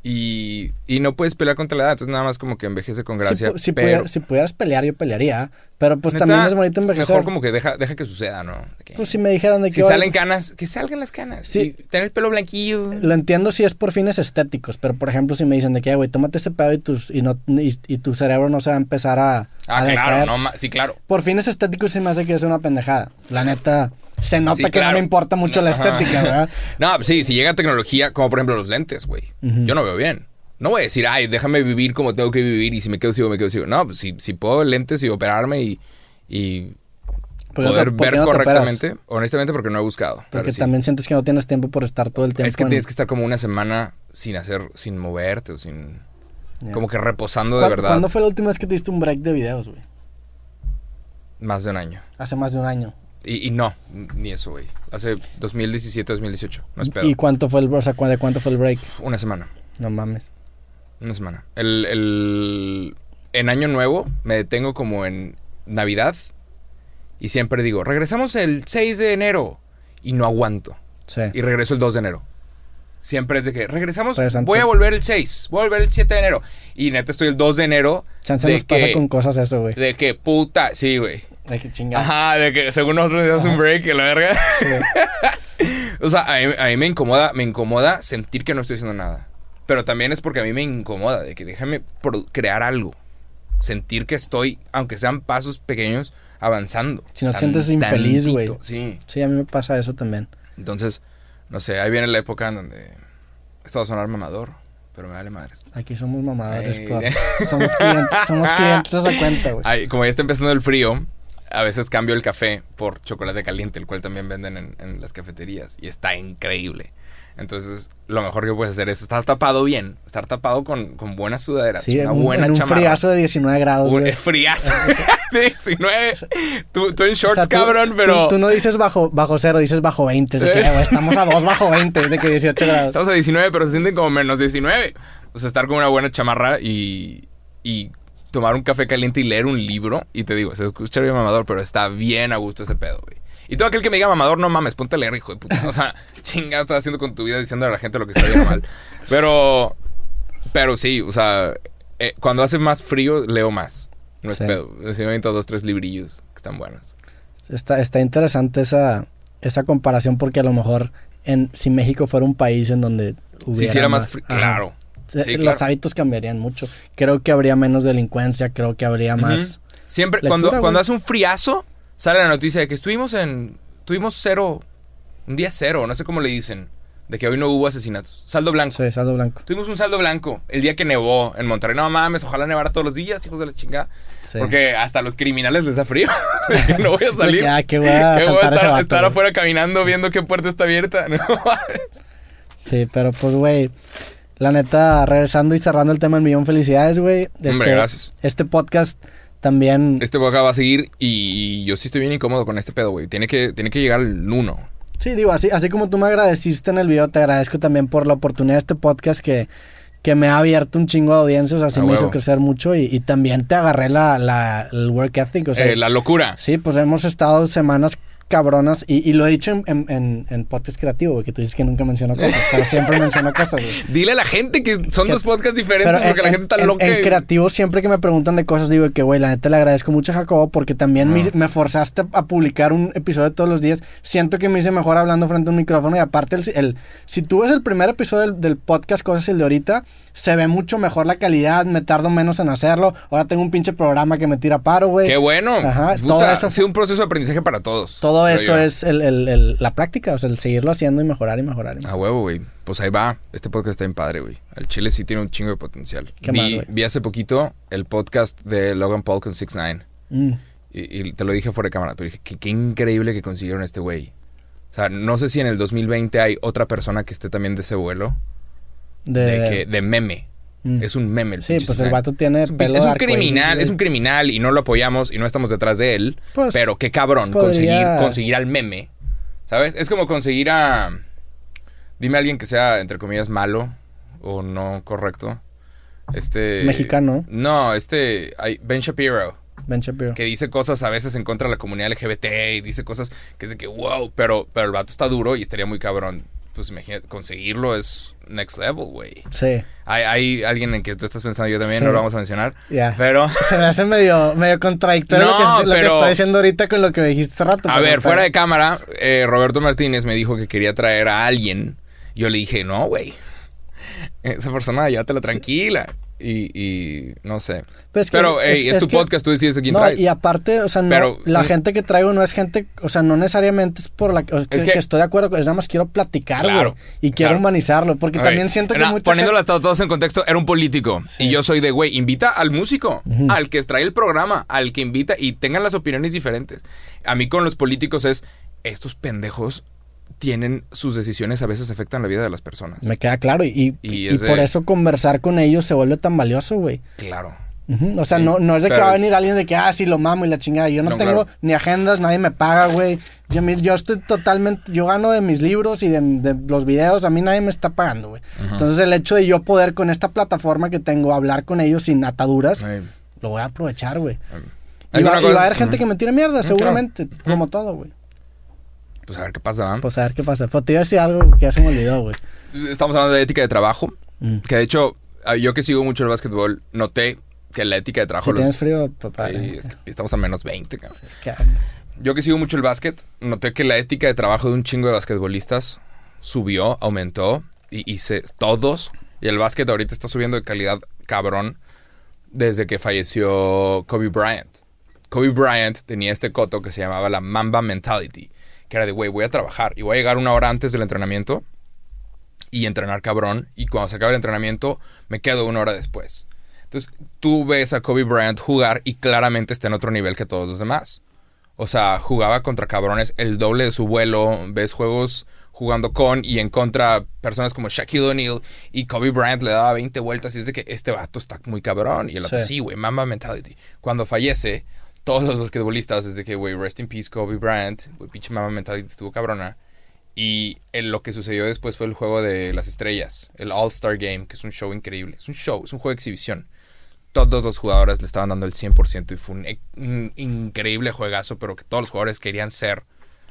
Y, y no puedes pelear contra la edad, entonces nada más como que envejece con gracia.
Si, pu- si
pero,
pudiera- si pudieras pelear, yo pelearía. Pero pues
neta,
también es bonito envejecer.
Mejor como que deja, deja que suceda, ¿no? Que-
Pues si me dijeran de que...
si
"Oye,
salen canas, que salgan las canas.
Sí.
Y tener el pelo blanquillo.
Lo entiendo si es por fines estéticos, pero por ejemplo si me dicen de que, "Ah, güey, tómate este pedo y, tus, y, no, y, y tu cerebro no se va a empezar a,
Ah,
a
claro, no, sí, claro.
Por fines estéticos se me hace que es una pendejada. La neta, se nota
Sí,
que
claro.
no me importa mucho la
Ajá.
estética, ¿verdad?
No, sí, si llega tecnología, como por ejemplo los lentes, güey. Yo no veo bien. No voy a decir, ay, déjame vivir como tengo que vivir y si me quedo ciego, me quedo ciego. No, pues si, si puedo lentes y operarme y, y
¿Por qué no
poder ver
no
correctamente, honestamente porque no he buscado.
Porque
sí.
también sientes que no tienes tiempo por estar todo el tiempo.
Es que
en-
tienes que estar como una semana sin hacer, sin moverte o sin... Como que reposando de
¿Cuá-
verdad.
¿Cuándo fue la última vez que te diste un break de videos, güey?
Más de un año.
Hace más de un año.
Y, y no, ni eso, güey. Hace 2017, 2018. No es pedo.
¿Y cuánto fue el, o sea, cu- de cuánto fue el break?
Una semana.
No mames.
Una semana. El, el- en Año Nuevo me detengo como en Navidad y siempre digo, regresamos el 6 de enero y no aguanto.
Sí.
Y regreso el 2 de enero. Siempre es de que regresamos, voy a volver el 6, voy a volver el 7 de enero. Y neta estoy el 2 de enero
Chance
de
nos pasa
que,
con cosas eso, güey.
de que puta, sí, güey.
De que chingada.
Ajá, de que según nosotros damos un break, que la verga. o sea, a mí, a mí me incomoda, me incomoda sentir que no estoy haciendo nada. Pero también es porque a mí me incomoda, de que déjame crear algo. Sentir que estoy, aunque sean pasos pequeños, avanzando.
Si no te sientes infeliz, güey.
Sí.
Sí, a mí me pasa eso también.
Entonces, no sé, ahí viene la época en donde esto va a sonar mamador, pero me vale madres.
Aquí somos mamadores. Por- somos clientes, somos clientes a cuenta, güey.
Ay, como ya está empezando el frío, a veces cambio el café por chocolate caliente, el cual también venden en, en las cafeterías. Y está increíble. Entonces, lo mejor que puedes hacer es estar tapado bien, estar tapado con, con buenas sudaderas,
Sí, en
una
un,
buena
en un
chamarra.
friazo de 19 grados,
Un friazo de 19. Tú, tú en
O
shorts,
sea, tú-
cabrón, pero...
Tú, no dices bajo, bajo cero, dices bajo 20. De que,
Eh.
güey, estamos a 2 bajo 20, de que 18 grados.
Estamos a 19, pero se sienten como menos 19. O sea, estar con una buena chamarra y, y tomar un café caliente y leer un libro. Y te digo, se escucha bien mamador, pero está bien a gusto ese pedo, güey. Y todo aquel que me diga mamador, no mames, ponte a leer, hijo de puta. O sea, chinga, estás haciendo con tu vida diciendo a la gente lo que está bien mal. Pero, pero sí, o sea, eh, cuando hace más frío, leo más. No es
Sí.
pedo. Sí me aviento dos, tres librillos que están buenos.
Está, está interesante esa, esa comparación porque a lo mejor en, si México fuera un país en donde hubiera
Si hiciera más frío,
Ajá.
claro. Sí,
Los hábitos cambiarían mucho. Creo que habría menos delincuencia, creo que habría más...
Siempre,
Lectura,
cuando, cuando hace un friazo, sale la noticia de que estuvimos en. Tuvimos cero. Un día cero, no sé cómo le dicen. De que hoy no hubo asesinatos. Saldo blanco.
Sí, saldo blanco.
Tuvimos un saldo blanco el día que nevó en Monterrey. No mames, ojalá nevara todos los días, hijos de la chingada.
Sí.
Porque hasta a los criminales les da frío. No voy a salir.
Ya, que voy a
Que voy a estar,
vato,
estar
güey.
afuera caminando viendo qué puerta está abierta. No mames.
Sí, pero pues, güey, la neta, regresando y cerrando el tema del millón, felicidades, güey.
Hombre, gracias.
Este podcast también...
Este boca va a seguir y yo sí estoy bien incómodo con este pedo, güey. Tiene que, tiene que llegar al uno.
Sí, digo, así, así como tú me agradeciste en el video, te agradezco también por la oportunidad de este podcast que, que me ha abierto un chingo de audiencias, así me
huevo.
hizo crecer mucho y, y también te agarré la, la, el work ethic, o sea,
Eh, la locura.
sí, pues hemos estado semanas cabronas y, y lo he dicho en, en, en, en podcast creativo, güey, que tú dices que nunca menciono cosas, pero siempre menciono cosas, güey.
Dile a la gente que son
Que-
dos podcasts diferentes porque
en,
la gente está loca.
En
y-
creativo, siempre que me preguntan de cosas, digo que, güey, la neta le agradezco mucho a Jacobo porque también me, forzaste a publicar un episodio todos los días. Siento que me hice mejor hablando frente a un micrófono y aparte, el, el- si tú ves el primer episodio del, del podcast, cosas el de ahorita, se ve mucho mejor la calidad, me tardo menos en hacerlo. Ahora tengo un pinche programa que me tira paro, güey.
Qué bueno.
Ajá,
Puta,
todo eso
ha sido un proceso de aprendizaje para todos.
Todo
creo
eso
yo.
es el, el- el- la práctica, o sea, el seguirlo haciendo y mejorar y mejorar. y mejorar.
A huevo, güey. Pues ahí va. Este podcast está bien padre, güey. El Chile sí tiene un chingo de potencial.
¿Qué
vi,
más, güey?
vi hace poquito el podcast de Logan Paul con 6 9
Mm.
y, y te lo dije fuera de cámara, pero dije, qué, qué increíble que consiguieron este güey. O sea, no sé si en el 2020 hay otra persona que esté también de ese vuelo.
De,
De, que, de meme.
Mm.
Es un meme el
Sí, pues
6ix9ine.
el vato tiene
Es un,
pelo
es un criminal,
güey.
es un criminal y no lo apoyamos y no estamos detrás de él.
Pues,
pero qué cabrón
podría-
conseguir, conseguir al meme. ¿Sabes? Es como conseguir a. Dime a alguien que sea, entre comillas, malo o no correcto. Este.
Mexicano.
No, este. Ben Shapiro.
Ben Shapiro.
Que dice cosas a veces en contra de la comunidad LGBT y dice cosas que es de que wow. Pero, pero el vato está duro y estaría muy cabrón pues imagínate, conseguirlo es next level, güey.
Sí,
Hay, hay alguien en que tú estás pensando, yo también,
Sí.
no lo vamos a mencionar.
ya.
Pero,
Se me hace medio, medio contradictorio
No,
lo, que, lo que estoy diciendo ahorita con lo que me dijiste hace rato.
a ver, fuera de cámara, eh, Roberto Martínez me dijo que quería traer a alguien. Yo le dije, no, güey. Esa persona, llévatela tranquila. Y, y no sé.
Pues es que
Pero,
es-
es,
es
tu
que-
podcast, tú decides a quién
No,
traes.
y aparte, o sea, no,
Pero-
la
mm.
gente que traigo no es gente, o sea, no necesariamente es por la que, que, estoy de acuerdo, es nada más quiero platicar, güey.
Claro,
y quiero
claro.
humanizarlo, porque
Ok.
también siento que
Era-
mucha
Poniéndolo
gente-
todos en contexto, era un político.
Sí.
Y yo soy de, güey, invita al músico,
Ujú.
al que trae el programa, al que invita y tengan las opiniones diferentes. A mí con los políticos es, estos pendejos tienen sus decisiones a veces afectan la vida de las personas.
Me queda claro, y, y,
Y
y
es de-
por eso conversar con ellos se vuelve tan valioso, güey.
Claro.
O sea,
Sí,
no, no es de que va a venir alguien de que, ah, sí, lo mamo y la chingada. Yo no,
No,
tengo
claro.
ni agendas, nadie me paga, güey. Yo, yo estoy totalmente, yo gano de mis libros y de, de los videos, a mí nadie me está pagando, güey. Entonces el hecho de yo poder con esta plataforma que tengo hablar con ellos sin ataduras,
Ay.
lo voy a aprovechar, güey. Y
¿Alguna
va, y
cosa?
va a haber gente que me tire mierda,
Mm,
seguramente, como todo, güey.
Pues a ver qué pasa. ¿va?
Pues a ver qué pasa. Pues te iba a decir algo que ya se me olvidó, güey.
Estamos hablando de ética de trabajo.
Mm.
Que de hecho, ah, yo que sigo mucho el básquetbol, noté que la ética de trabajo...
Si tienes frío, papá.
Ay, es que estamos a menos 20, cabrón.
¿qué?
Yo que sigo mucho el básquet, noté que la ética de trabajo de un chingo de basquetbolistas subió, aumentó y, se, todos. Y el básquet ahorita está subiendo de calidad cabrón desde que falleció Kobe Bryant. Kobe Bryant tenía este coto que se llamaba la Mamba Mentality, que era de, güey, voy a trabajar y voy a llegar una hora antes del entrenamiento y entrenar cabrón. Y cuando se acabe el entrenamiento, me quedo una hora después. Entonces, tú ves a Kobe Bryant jugar y claramente está en otro nivel que todos los demás. O sea, jugaba contra cabrones el doble de su vuelo. Ves juegos jugando con y en contra personas como Shaquille O'Neal y Kobe Bryant le daba 20 vueltas y de que este vato está muy cabrón. Y el otro,
Sí.
sí, güey, mamba mentality. Cuando fallece, todos los basquetbolistas es de que, güey, rest in peace Kobe Bryant, güey, pinche mamba mentality estuvo cabrona. Y el- lo que sucedió después fue el juego de las estrellas, el All-Star Game, que es un show increíble. Es un show, es un juego de exhibición. Todos los jugadores le estaban dando el 100% y fue un, un increíble juegazo, pero que todos los jugadores querían ser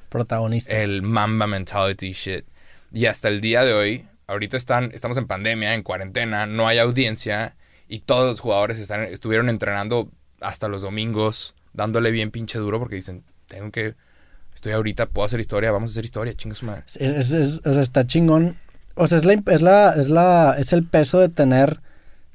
Protagonistas.
el Mamba mentality shit. Y hasta el día de hoy, ahorita están, estamos en pandemia, en cuarentena, no hay audiencia y todos los jugadores están, estuvieron entrenando hasta los domingos, dándole bien pinche duro porque dicen, tengo que, estoy ahorita, puedo hacer historia, vamos a hacer historia, chinga su madre.
Es, es- o sea, está chingón. O sea, es la, es la, es la, es el peso de tener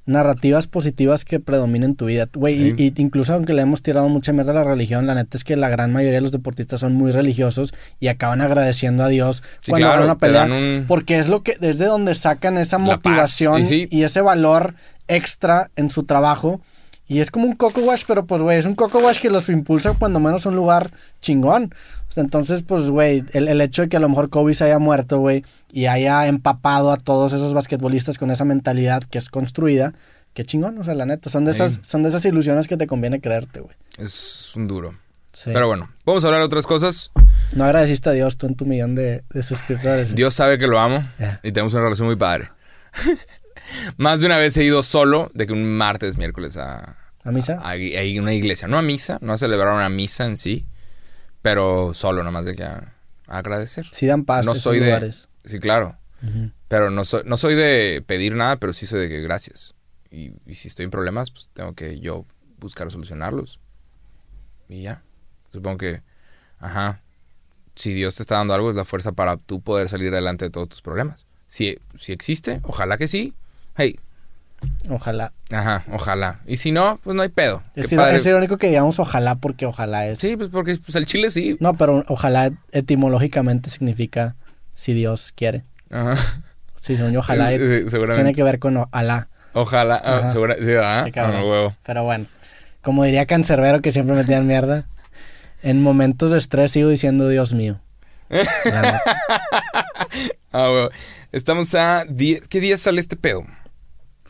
narrativas positivas que predominen tu vida. Güey, y-
Sí.
y, incluso aunque le hemos tirado mucha mierda a la religión, la neta es que la gran mayoría de los deportistas son muy religiosos y acaban agradeciendo a Dios
Sí,
cuando
claro,
van a una
te
pelea.
dan un-
Porque es lo que, desde donde sacan esa
paz,
motivación
y sí.
y ese valor extra en su trabajo. Y es como un coco wash, pero pues, güey, es un coco wash que los impulsa cuando menos a un lugar chingón. O sea, entonces, pues, güey, el, el hecho de que a lo mejor Kobe se haya muerto, güey, y haya empapado a todos esos basquetbolistas con esa mentalidad que es construida, qué chingón, o sea, la neta, son de
Sí.
esas, son de esas ilusiones que te conviene creerte, güey.
Es un duro.
Sí.
Pero bueno, vamos a hablar de otras cosas.
No agradeciste a Dios tú en tu millón de, de suscriptores.
Dios sabe que lo amo y tenemos una relación muy padre. Más de una vez he ido solo de que un martes, miércoles a,
¿A misa?
a, a una iglesia. No a misa, no a celebrar una misa en sí, pero solo nomás de que a, a agradecer.
Sí dan paz
no
esos
soy de...
lugares.
Sí, claro. Pero no soy, no soy de pedir nada, pero sí soy de que gracias. Y, y si estoy en problemas, pues tengo que yo buscar solucionarlos. Y ya. Supongo que, ajá, si Dios te está dando algo, es la fuerza para tú poder salir adelante de todos tus problemas. Si, si existe, ojalá que sí. Hey,
Ojalá.
ajá, ojalá. Y si no, pues no hay pedo.
Es, ir- es irónico que digamos ojalá porque ojalá es...
Sí, pues porque pues, el chile sí.
No, pero ojalá etimológicamente significa si Dios quiere.
Ajá.
Sí, según yo, ojalá
Sí, sí, seguramente.
tiene que ver con Alá.
Ojalá. ah, segura- sí. Ah, huevo.
Pero bueno, como diría Cancerbero que siempre me tiran mierda, en momentos de estrés sigo diciendo Dios mío.
Ah, huevo. Estamos a 10. ¿Qué día sale este pedo?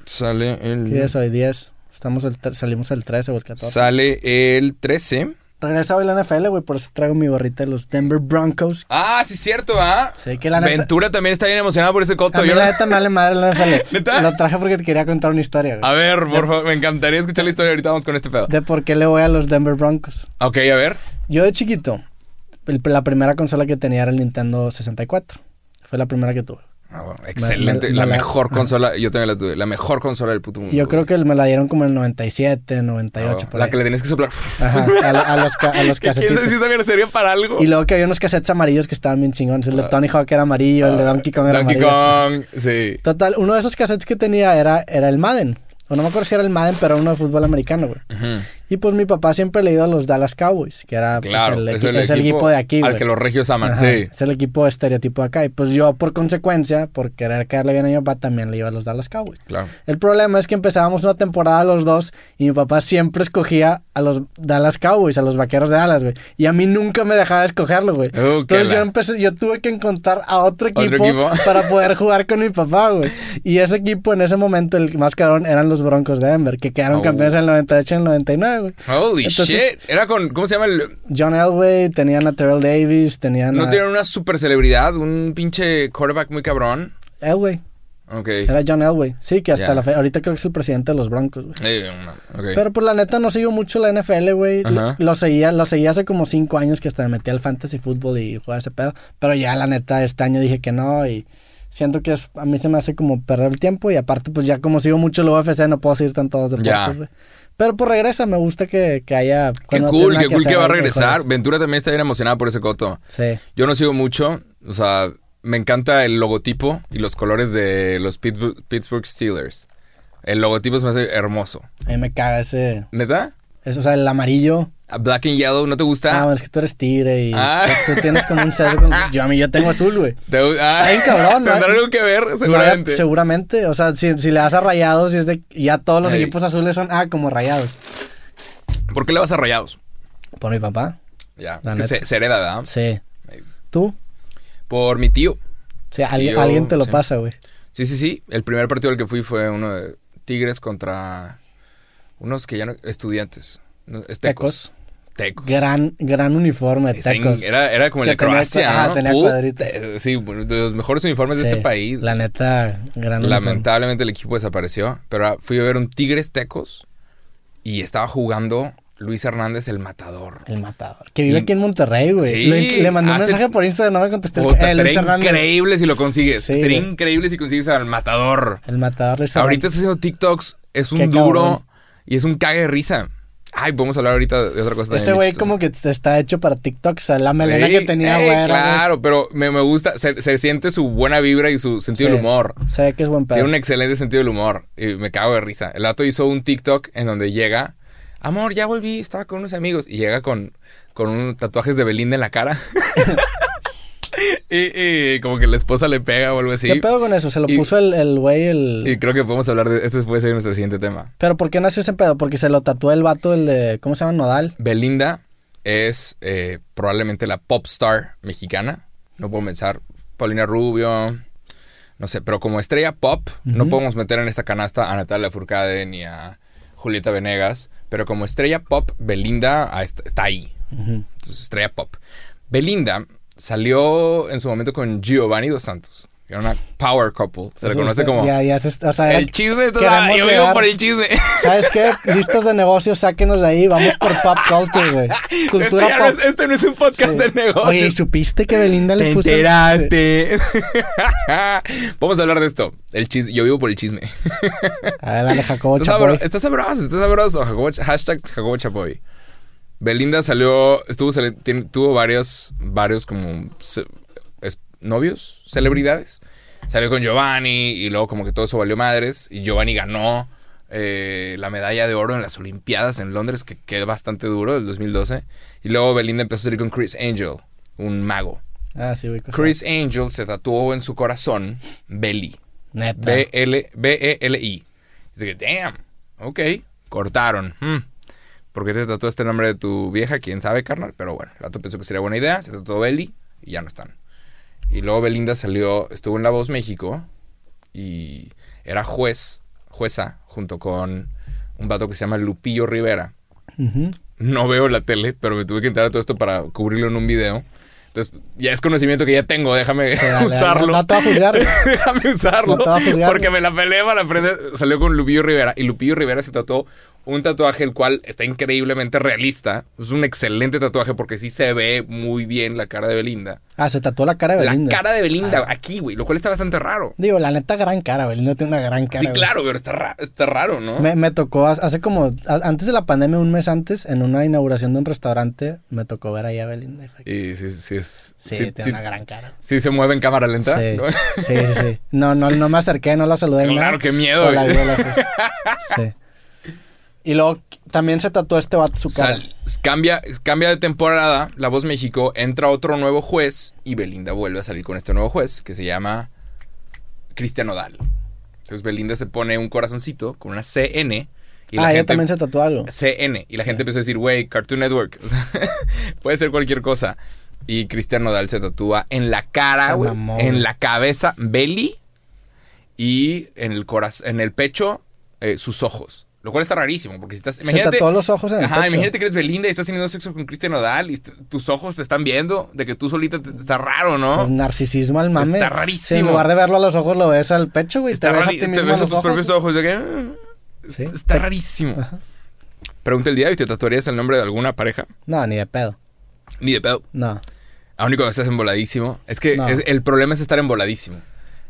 Sale el.
¿Qué es hoy? 10. Estamos el salimos el 13 o el 14.
Sale el 13.
Regresa hoy la NFL, güey, por eso traigo mi gorrita de los Denver Broncos.
Ah, sí, cierto, ¿ah?
Sé que la neta...
Ventura también está bien emocionado por ese coto.
A mí
Yo
la neta me vale madre la NFL.
¿Neta?
Lo traje porque te quería contar una historia, güey.
A ver, por favor, me encantaría escuchar la historia. Ahorita vamos con este pedo.
De por qué le voy a los Denver Broncos.
Ok, a ver.
Yo de chiquito, el- la primera consola que tenía era el Nintendo 64. Fue la primera que tuve.
Ah, bueno, excelente.
me-
la
me la-
mejor consola, yo también la tuve. La mejor consola del puto mundo.
Yo creo que me la dieron como en el 97, 98,
Ah,
por
la
ahí.
que le tenías que soplar.
Ajá, a, a los, a los
¿Quién sabe
casetitos.
si mierda sería para algo?
Y luego que había unos cassettes amarillos que estaban bien chingones. El de Tony Hawk era amarillo, el de Donkey Kong era
Ah, Donkey
amarillo.
Kong, sí.
Total, uno de esos cassettes que tenía era, era el Madden. O no me acuerdo si era el Madden, pero era uno de fútbol americano, güey.
Ujú.
Y pues mi papá siempre le ido a los Dallas Cowboys, que era pues, el,
es
equi-
el,
es el equipo de aquí,
Al que los regios aman,
Ajá,
sí.
Es el equipo estereotipo de acá. Y pues yo, por consecuencia, por querer caerle bien a mi papá, también le iba a los Dallas Cowboys.
Claro.
El problema es que empezábamos una temporada los dos y mi papá siempre escogía a los Dallas Cowboys, a los vaqueros de Dallas, güey. Y a mí nunca me dejaba escogerlo, güey.
Uh,
Entonces yo empecé, yo tuve que encontrar a otro
¿Otro
equipo, para poder jugar con mi papá, güey. Y ese equipo en ese momento, el más cabrón, eran los Broncos de Denver, que quedaron
Oh.
campeones en el 98 y el 99, güey.
Holy
Entonces-
shit. Era con, ¿cómo se llama el...?
John Elway, tenían a Terrell Davis, tenían
¿No
a
tienen una super celebridad? Un pinche quarterback muy cabrón.
Elway.
Ok.
Era John Elway. Sí, que hasta la fe, ahorita creo que es el presidente de los Broncos, güey.
Eh.
Pero pues la neta no sigo mucho la NFL, güey. Lo seguía, lo seguía hace como cinco años que hasta me metí al fantasy fútbol y jugaba ese pedo. Pero ya la neta este año dije que no y siento que es, a mí se me hace como perder el tiempo y aparte pues ya como sigo mucho el UFC no puedo seguir tanto los deportes, güey. Pero pues regresa, me gusta que, que haya...
Qué cool, qué cool que va a regresar. Ventura también está bien emocionada por ese coto.
Sí.
Yo no sigo mucho, o sea, me encanta el logotipo y los colores de los Pittsburgh, Steelers. El logotipo se me hace hermoso.
A mí me caga ese...
¿Neta?
Eso, o sea, el amarillo.
¿A Black and Yellow no te
Ah,
gusta?
bueno, es que tú eres tigre y
Ah.
tú tienes como un sesgo con... Yo, a mí yo tengo azul, güey.
Ah,
Está bien cabrón, ¿no?
Tendrá algo que ver,
No,
seguramente.
seguramente. O sea, si, si le das a rayados y es de... Ya todos los equipos azules son... Ah, como rayados.
¿Por qué le vas a rayados?
Por mi papá.
Ya,
La
es que
neta.
se, se hereda, ¿verdad?
Sí. ¿Tú?
Por mi tío.
Sí, alguien, te lo
sí.
pasa, güey.
Sí, sí, sí. El primer partido al que fui fue uno de Tigres contra unos que ya no... Estudiantes. No, es Tecos. Tecos.
Gran, gran uniforme,
Está en-
tecos.
era, era como el de
tenía
Croacia,
ajá,
¿no?
tenía cuadritos.
Sí, de los mejores uniformes de este país.
La neta, gran uniforme.
Lamentablemente el equipo desapareció, pero fui a ver un Tigres Tecos y estaba jugando Luis Hernández el matador.
El matador. Que vive
Y-
aquí en Monterrey, güey.
Sí,
Le, le mandé un mensaje por Instagram, no me contesté. el-
Puta,
eh, Luis Hernández.
increíble si lo consigues.
Sí,
estaría
güey.
increíble si consigues al matador.
El matador Luis
Ahorita está haciendo TikToks, es un
Qué
duro
cabrón.
y es un cague de risa. Ay, podemos hablar ahorita de otra cosa
Ese güey como que está hecho para TikTok. O sea, la melena
Sí,
que tenía,
eh,
güey.
Claro, pero me, me gusta, se, se siente su buena vibra y su sentido
Sí.
del humor.
ve que es buen pedo.
Tiene un excelente sentido del humor y me cago de risa. El vato hizo un TikTok en donde llega, amor, ya volví, estaba con unos amigos y llega con, con un tatuajes de Belinda en la cara. y, y como que la esposa le pega o algo así.
¿Qué pedo con eso? Se lo
Y-
puso el, el güey, el...
Y creo que podemos hablar de este puede ser nuestro siguiente tema.
Pero ¿por qué nació ese pedo? Porque se lo tatuó el vato, el de... ¿Cómo se llama? Nodal.
Belinda es eh, probablemente la pop star mexicana. No puedo pensar. Paulina Rubio. No sé, pero como estrella pop, no podemos meter en esta canasta a Natalia Furcade ni a Julieta Venegas. Pero como estrella pop, Belinda ah, está, ahí. Entonces, estrella pop. Belinda salió en su momento con Giovanni Dos Santos. Era una power couple. Se le conoce como
Ya, ya se está- o sea,
el chisme. ah, yo vivo por el chisme.
¿Sabes qué? Listos de negocios, sáquenos de ahí. Vamos por pop culture, güey. Cultura
este, ya no
pop.
es, este no es un podcast
Sí.
de negocios.
Oye, ¿y ¿supiste que Belinda le
Te
puso...
enteraste. Vamos a hablar de esto. El chis- Yo vivo por el chisme.
A ver, dale, Jacobo Chapoy.
sabro- está sabroso, está sabroso. Jacobo- hashtag Jacobo Chapoy. Belinda salió, estuvo, tiene- tuvo varios, varios como ce- es- novios, celebridades. Salió con Giovanni y luego como que todo eso valió madres. Y Giovanni ganó eh, la medalla de oro en las Olimpiadas en Londres, que quedó bastante duro, del 2012. Y luego Belinda empezó a salir con Chris Angel, un mago.
Ah, sí, güey.
Chris Angel se tatuó en su corazón Belly.
Neta.
B-E-L-I. Dice que, damn, ok, cortaron. Hmm. ¿Por qué te tatuó este nombre de tu vieja? ¿Quién sabe, carnal? Pero bueno, el vato pensó que sería buena idea, se tatuó Belly y ya no están. Y luego Belinda salió, estuvo en La Voz México y era juez, jueza, junto con un vato que se llama Lupillo Rivera.
Ujú.
No veo la tele, pero me tuve que entrar a todo esto para cubrirlo en un video. Entonces, ya es conocimiento que ya tengo, déjame usarlo.
No, no te va a juzgar.
déjame usarlo.
No te va a juzgar.
porque me la peleé para aprender. Salió con Lupillo Rivera y Lupillo Rivera se trató un tatuaje el cual está increíblemente realista. Es un excelente tatuaje porque sí se ve muy bien la cara de Belinda.
Ah, se tatuó la cara de Belinda.
La cara de Belinda
Ah.
aquí, güey, lo cual está bastante raro.
Digo, la neta, gran cara. Belinda tiene una gran cara.
sí,
güey.
claro, pero está, ra- está raro, ¿no?
Me, me tocó hace- como, antes de la pandemia, un mes antes, en una inauguración de un restaurante, me tocó ver ahí a Belinda. y
sí, sí, es...
Sí,
sí,
tiene
sí-
una gran cara.
sí se mueve en cámara lenta.
Sí,
¿no?
sí, sí, sí. No, no, no me acerqué, no la saludé.
Claro,
nada,
qué miedo,
la lejos. Sí. Y luego también se tatuó este vato su cara.
Sal- cambia, cambia de temporada La Voz México, entra otro nuevo juez y Belinda vuelve a salir con este nuevo juez que se llama Cristian Odal. Entonces Belinda se pone un corazoncito con una CN y la
ah, ella
gente
también se tatuó algo.
CN y la gente empezó a decir, güey, Cartoon Network, o sea, puede ser cualquier cosa. Y Cristian Nodal se tatúa en la cara, güey, en la cabeza, belly y en el corazón, en el pecho, eh, sus ojos. Lo cual está rarísimo, porque si estás.
Se
Imagínate.
tatuó los ojos en el
Ajá,
pecho.
imagínate que eres Belinda y estás teniendo sexo con Cristian Nodal y tus ojos te están viendo de que tú solita te- está raro, ¿no?
Pues narcisismo al mame.
Está
Si
rarísimo.
en lugar de verlo a los ojos, lo ves al pecho, güey.
está
te ves a ti
te
mismo
ves
a
a tus
ojos.
propios ojos. de que, mm,
Sí.
Está
Te-
rarísimo.
Ajá.
Pregunta el día y te tatuarías el nombre de alguna pareja.
No, ni de pedo.
Ni de pedo.
No.
Aún y cuando estás emboladísimo. Es que
No.
es- el problema es estar emboladísimo.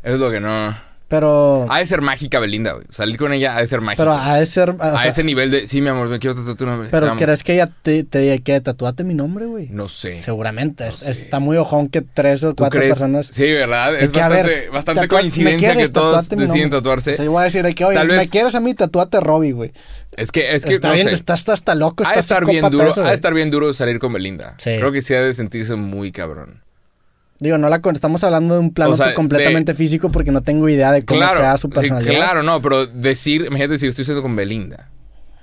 Eso es lo que no.
Pero.
Ha de ser mágica Belinda, güey. Salir con ella ha de ser mágica.
Pero ha de ser. o
a ese nivel de. Sí, mi amor, me quiero tatuar tu nombre.
Pero
amo".
¿crees que ella te, te diga que tatúate mi nombre, güey?
No sé.
Seguramente.
No
es-
sé.
Está muy ojón que tres o
¿Tú
cuatro
crees?
personas.
Sí, ¿verdad? Es
que,
bastante,
ver,
bastante
tatua- ¿me
coincidencia
quieres?
que todos deciden tatuarse.
O sea, yo voy a decir de que, oye,
Tal
me
vez-
quieres a mí, tatúate a Robbie, güey.
Es que, es que,
está
no
bien,
sé.
está hasta, loco.
Ha de estar bien duro,
eso,
ha de estar bien duro salir con Belinda.
Sí.
Creo que sí ha de sentirse muy cabrón.
Digo, no la estamos hablando de un plano
O sea,
completamente físico porque no tengo idea de cómo
claro,
sea su personalidad.
claro, no, pero decir, imagínate decir, estoy siendo con Belinda.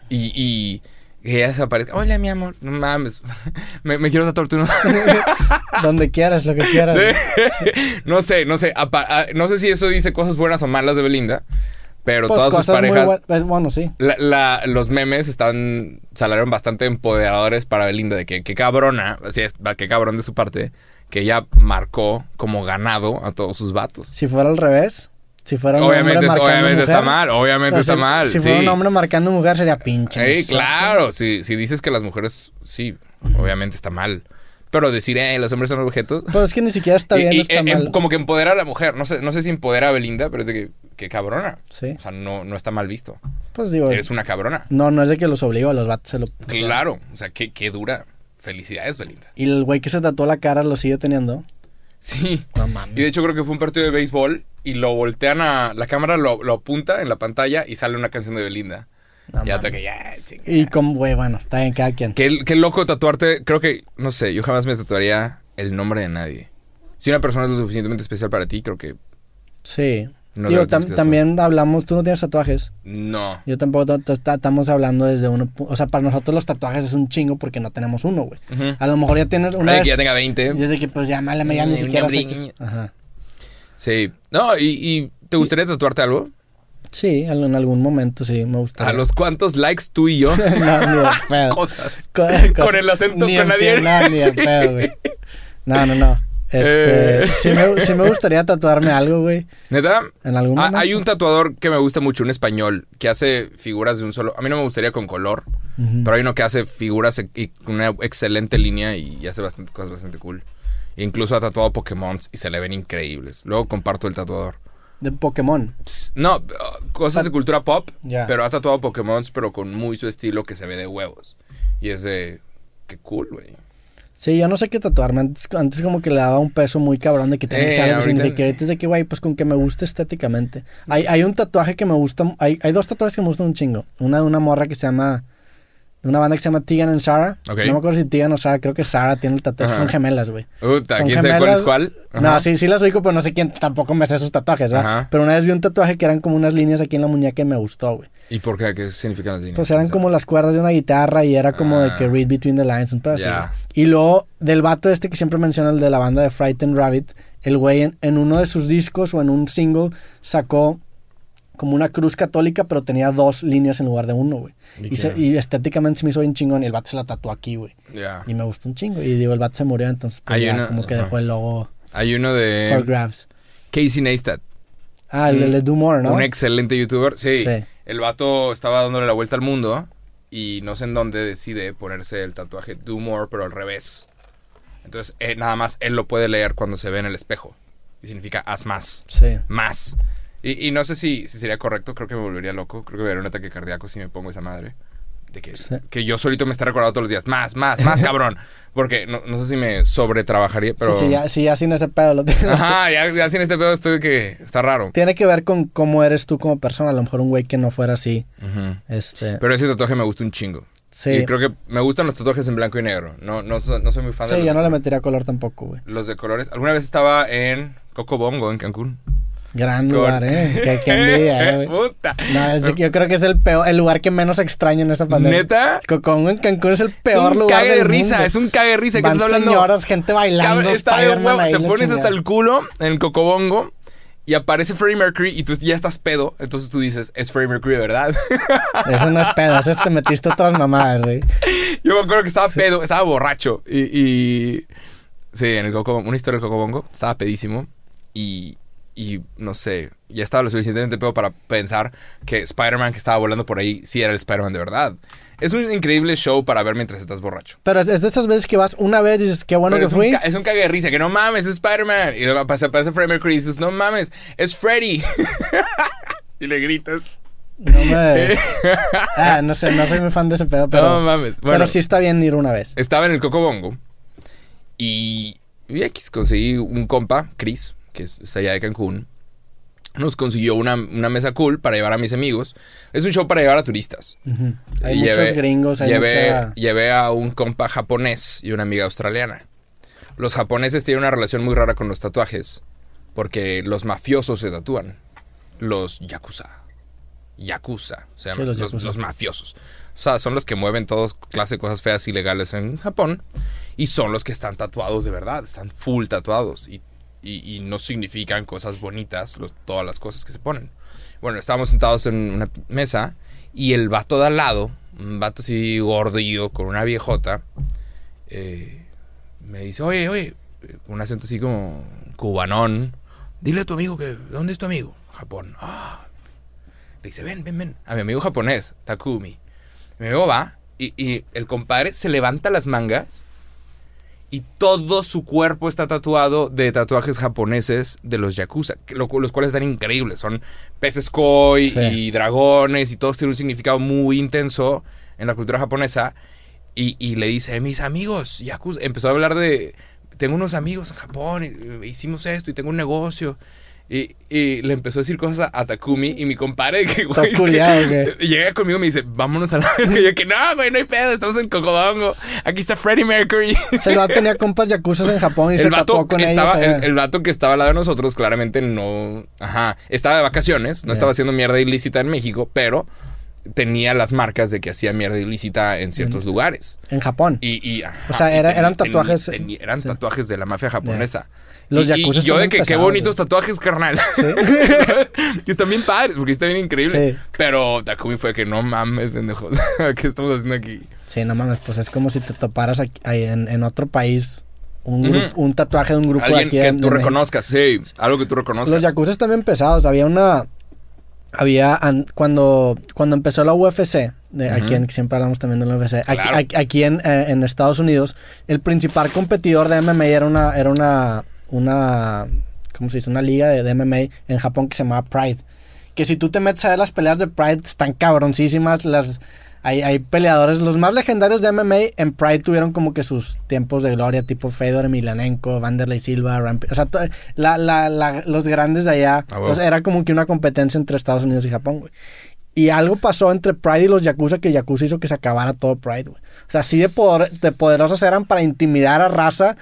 Y, y que ella desaparezca. Hola, mi amor. No mames. me, me quiero tatuar tu nombre.
Donde quieras, lo que quieras.
no sé, no sé. no sé si eso dice cosas buenas o malas de Belinda. Pero
Pues
todas sus
muy
parejas.
buen- pues, bueno, sí.
la- la- los memes están. Salieron bastante empoderadores para Belinda. De que qué cabrona. Así es, qué cabrón de su parte. Que ella marcó como ganado a todos sus vatos.
Si fuera al revés, si fuera un
Obviamente,
hombre marcando
obviamente
mujer,
está mal. Obviamente
o sea,
está mal.
Si
sí.
fuera un hombre marcando mujer sería pinche. Misógino.
claro, si, si dices que las mujeres, sí, obviamente está mal. Pero decir, eh, los hombres son objetos.
Pues es que ni siquiera está bien,
y,
está mal.
em- como que empodera a la mujer. No sé, no sé si empodera a Belinda, pero es de que, que cabrona.
Sí.
O sea, no, no está mal visto.
Pues digo,
Eres una cabrona.
no, no es de que los obligo a los vatos se lo.
Claro. O sea, qué, qué dura. Felicidades, Belinda.
Y el güey que se tatuó la cara lo sigue teniendo.
Sí.
No
Y de
mames.
hecho creo que fue un partido de béisbol y lo voltean a... La cámara lo, lo apunta en la pantalla y sale una canción de Belinda.
No
ya hasta
mames.
que ya... chinga.
Y como, güey, bueno, está bien cada quien.
Qué, qué loco tatuarte. Creo que, no sé, yo jamás me tatuaría el nombre de nadie. Si una persona es lo suficientemente especial para ti, creo que
Sí.
No
Digo, tam- también hablamos, tú no tienes tatuajes.
No.
Yo tampoco, estamos hablando desde uno. O sea, para nosotros los tatuajes es un chingo porque no tenemos uno, güey. A lo mejor ya tienes una
Ay,
vez.
que ya tenga 20.
Y es de que, pues ya, mala, ya ni siquiera. Ajá.
Sí. No, y, y ¿te gustaría tatuarte algo?
Sí, en algún momento sí me gustaría.
¿A los cuantos likes tú y yo?
no, ni de pedo.
Cosas.
Con,
Con el acento canadiense.
pie, No, ni de pedo, güey. No, no, no. Este,
Eh.
sí, me, sí me gustaría tatuarme algo, güey.
¿Neta?
En algún
Ah, hay un tatuador que me gusta mucho, un español, que hace figuras de un solo... A mí no me gustaría con color, pero hay uno que hace figuras y con una excelente línea y hace bastante, cosas bastante cool. Incluso ha tatuado Pokémon y se le ven increíbles. Luego comparto el tatuador.
De Pokémon.
No, uh, cosas de cultura pop,
Ya.
pero ha tatuado Pokémon, pero con muy su estilo que se ve de huevos. Y es de... Qué cool, güey.
Sí, yo no sé qué tatuarme. Antes, antes como que le daba un peso muy cabrón de que que
Eh,
ser algo signifique. Ahorita es de que, güey, pues con que me guste estéticamente. Hay, hay un tatuaje que me gusta. Hay, hay dos tatuajes que me gustan un chingo. Una de una morra que se llama. De Una banda que se llama Tegan and Sarah.
Ok.
No me acuerdo si Tegan o Sarah. Creo que Sarah tiene el tatuaje. Son gemelas, güey.
Puta,
Son
¿quién sabe cuál es cuál?
No, sí, sí las ubico, pero no sé quién tampoco me hace esos tatuajes, ¿verdad? Pero una vez vi un tatuaje que eran como unas líneas aquí en la muñeca y me gustó, güey.
¿Y por qué? ¿Qué significan las líneas?
Pues eran como las cuerdas de una guitarra y era como de
Ah.
que read between the lines, un pedo así.
Ya.
Y luego, del vato este que siempre menciona, el de la banda de Frightened Rabbit, el güey en, en uno de sus discos o en un single sacó como una cruz católica, pero tenía dos líneas en lugar de uno, güey.
¿Y
se- estéticamente se me hizo bien chingón y el vato se la tatuó aquí, güey. Y me gustó un chingo. Y digo, el vato se murió, entonces pues,
Hay
ya
una-
como que dejó el logo
Hay uno
for
de
grabs.
Casey Neistat.
Ah, el, el de Do More, ¿no?
Un excelente youtuber. Sí.
Sí.
El vato estaba dándole la vuelta al mundo y no sé en dónde decide ponerse el tatuaje Do More, pero al revés. Entonces, eh, nada más él lo puede leer cuando se ve en el espejo. Y significa haz más,
Sí.
más. Y, y no sé si, si sería correcto, creo que me volvería loco. Creo que me daría un ataque cardíaco si me pongo esa madre. De que,
Sí.
que yo solito me esté recordando todos los días, más, más, más cabrón. Porque no, no sé si me sobretrabajaría, pero...
Sí, sí, ya, sí, ya sin ese pedo lo tienes.
Ajá, ya, ya sin este pedo estoy que está raro.
Tiene que ver con cómo eres tú como persona. A lo mejor un güey que no fuera así.
Ujú.
Este.
Pero ese tatuaje me gusta un chingo.
sí.
Y creo que me gustan los tatuajes en blanco y negro. No, no, no soy muy fan de
Sí, yo no le metería color tampoco, güey.
los de colores. Alguna vez estaba en Coco Bongo, en Cancún.
Gran
Con-
lugar, ¿eh? Qué, qué envidia, eh, güey.
Puta.
No, es- yo creo que es el peor, el lugar que menos extraño en esta pandemia.
¿Neta?
En Cancún es el
Es
peor
un
lugar
cague
del
de risa,
mundo.
es un cague de risa. que
Van
estás hablando?
señoras, gente bailando,
Cabrón, está de huevo. Te pones hasta el culo en el Cocobongo y aparece Freddie Mercury y tú ya estás pedo. Entonces tú dices, es Freddie Mercury de verdad.
Eso no es pedo, eso es te metiste otras mamadas, güey.
Yo me acuerdo que estaba pedo, estaba borracho. Y, y- sí, en el Coco, una historia del Cocobongo, estaba pedísimo. Y, y no sé, ya estaba lo suficientemente pedo para pensar que Spider-Man que estaba volando por ahí sí era el Spider-Man de verdad. Es un increíble show para ver mientras estás borracho.
Pero es, de esas veces que vas una vez y dices, qué bueno
Pero
que
es,
fui.
es un cague de risa, que no mames, es Spider-Man. Y luego aparece, aparece Freddie Mercury y dices, no mames, es Freddy. y le gritas.
No me... Ah, no sé, no soy muy fan de ese pedo, pero...
no mames. Bueno,
pero sí está bien ir una vez.
estaba en el Cocobongo y, y X conseguí un compa, Chris, que es allá de Cancún. Nos consiguió una, una mesa cool para llevar a mis amigos. Es un show para llevar a turistas.
Hay
Y
muchos gringos, hay
llevé,
mucha...
llevé a un compa japonés y una amiga australiana. Los japoneses tienen una relación muy rara con los tatuajes. Porque los mafiosos se tatúan. Los yakuza. Yakuza. Se llaman,
los
los,
yakuza.
los mafiosos. O sea, son los que mueven todas clase de cosas feas ilegales en Japón. Y son los que están tatuados de verdad. Están full tatuados. Y, y- no significan cosas bonitas los- todas las cosas que se ponen. Bueno, estábamos sentados en una mesa. Y el vato de al lado, un vato así gordillo con una viejota, eh, me dice, oye, oye, con un acento así como cubanón, dile a tu amigo que, ¿dónde es tu amigo? Japón. Ah. Le dice, ven, ven, ven. A mi amigo japonés, Takumi. Mi amigo va y, y el compadre se levanta las mangas y todo su cuerpo está tatuado de tatuajes japoneses de los yakuza, lo- los cuales están increíbles. Son peces koi
Sí.
y dragones y todos tienen un significado muy intenso en la cultura japonesa. Y, y le dice, mis amigos, yakuza, empezó a hablar de, tengo unos amigos en Japón, hicimos esto y tengo un negocio. Y, y le empezó a decir cosas a Takumi y mi compadre que, güey, que-
culiado, güey.
llega conmigo y me dice, vámonos a la verga. Y yo que no, güey, no hay pedo, estamos en Cocodongo. Aquí está Freddie Mercury.
Se lo tenía compas yakuzas en Japón y se
El vato,
tatuó con ellos.
estaba,
allá.
el, el vato que estaba al lado de nosotros claramente no... Ajá, estaba de vacaciones, no estaba haciendo mierda ilícita en México, pero tenía las marcas de que hacía mierda ilícita en ciertos lugares.
En Japón.
Y, y, ajá,
O sea, era- eran tatuajes-
eran
sí.
tatuajes de la mafia japonesa.
Los
Y- y, yo de que qué bonitos
güey.
tatuajes, carnal.
Sí.
que están bien padres, porque está bien increíble.
Sí.
Pero Takumi fue que no mames, pendejos. ¿Qué estamos haciendo aquí?
Sí, no mames, pues es como si te toparas aquí, en, en otro país un, tatuaje de un grupo de aquí.
que
de-
tú
de
reconozcas, sí. Algo que tú reconozcas.
Los yakuza están bien pesados. Había una. Había. an- cuando, cuando empezó la UFC, de, aquí en, siempre hablamos también de la UFC, aquí,
Claro.
aquí- aquí en, eh, en Estados Unidos, el principal competidor de MMA era una. Era una, una ¿Cómo se dice? Una liga de, de MMA en Japón que se llamaba Pride. Que si tú te metes a ver las peleas de Pride, están cabroncísimas. Las, hay, hay peleadores, los más legendarios de MMA en Pride tuvieron como que sus tiempos de gloria, tipo Fedor Emelianenko, Vanderlei Silva, Ramp o sea, la, la, la- los grandes de allá.
Ah.
Entonces era como que una competencia entre Estados Unidos y Japón, güey. Y algo pasó entre Pride y los Yakuza que Yakuza hizo que se acabara todo Pride, güey. O sea, así de, poder, de poderosos eran para intimidar a raza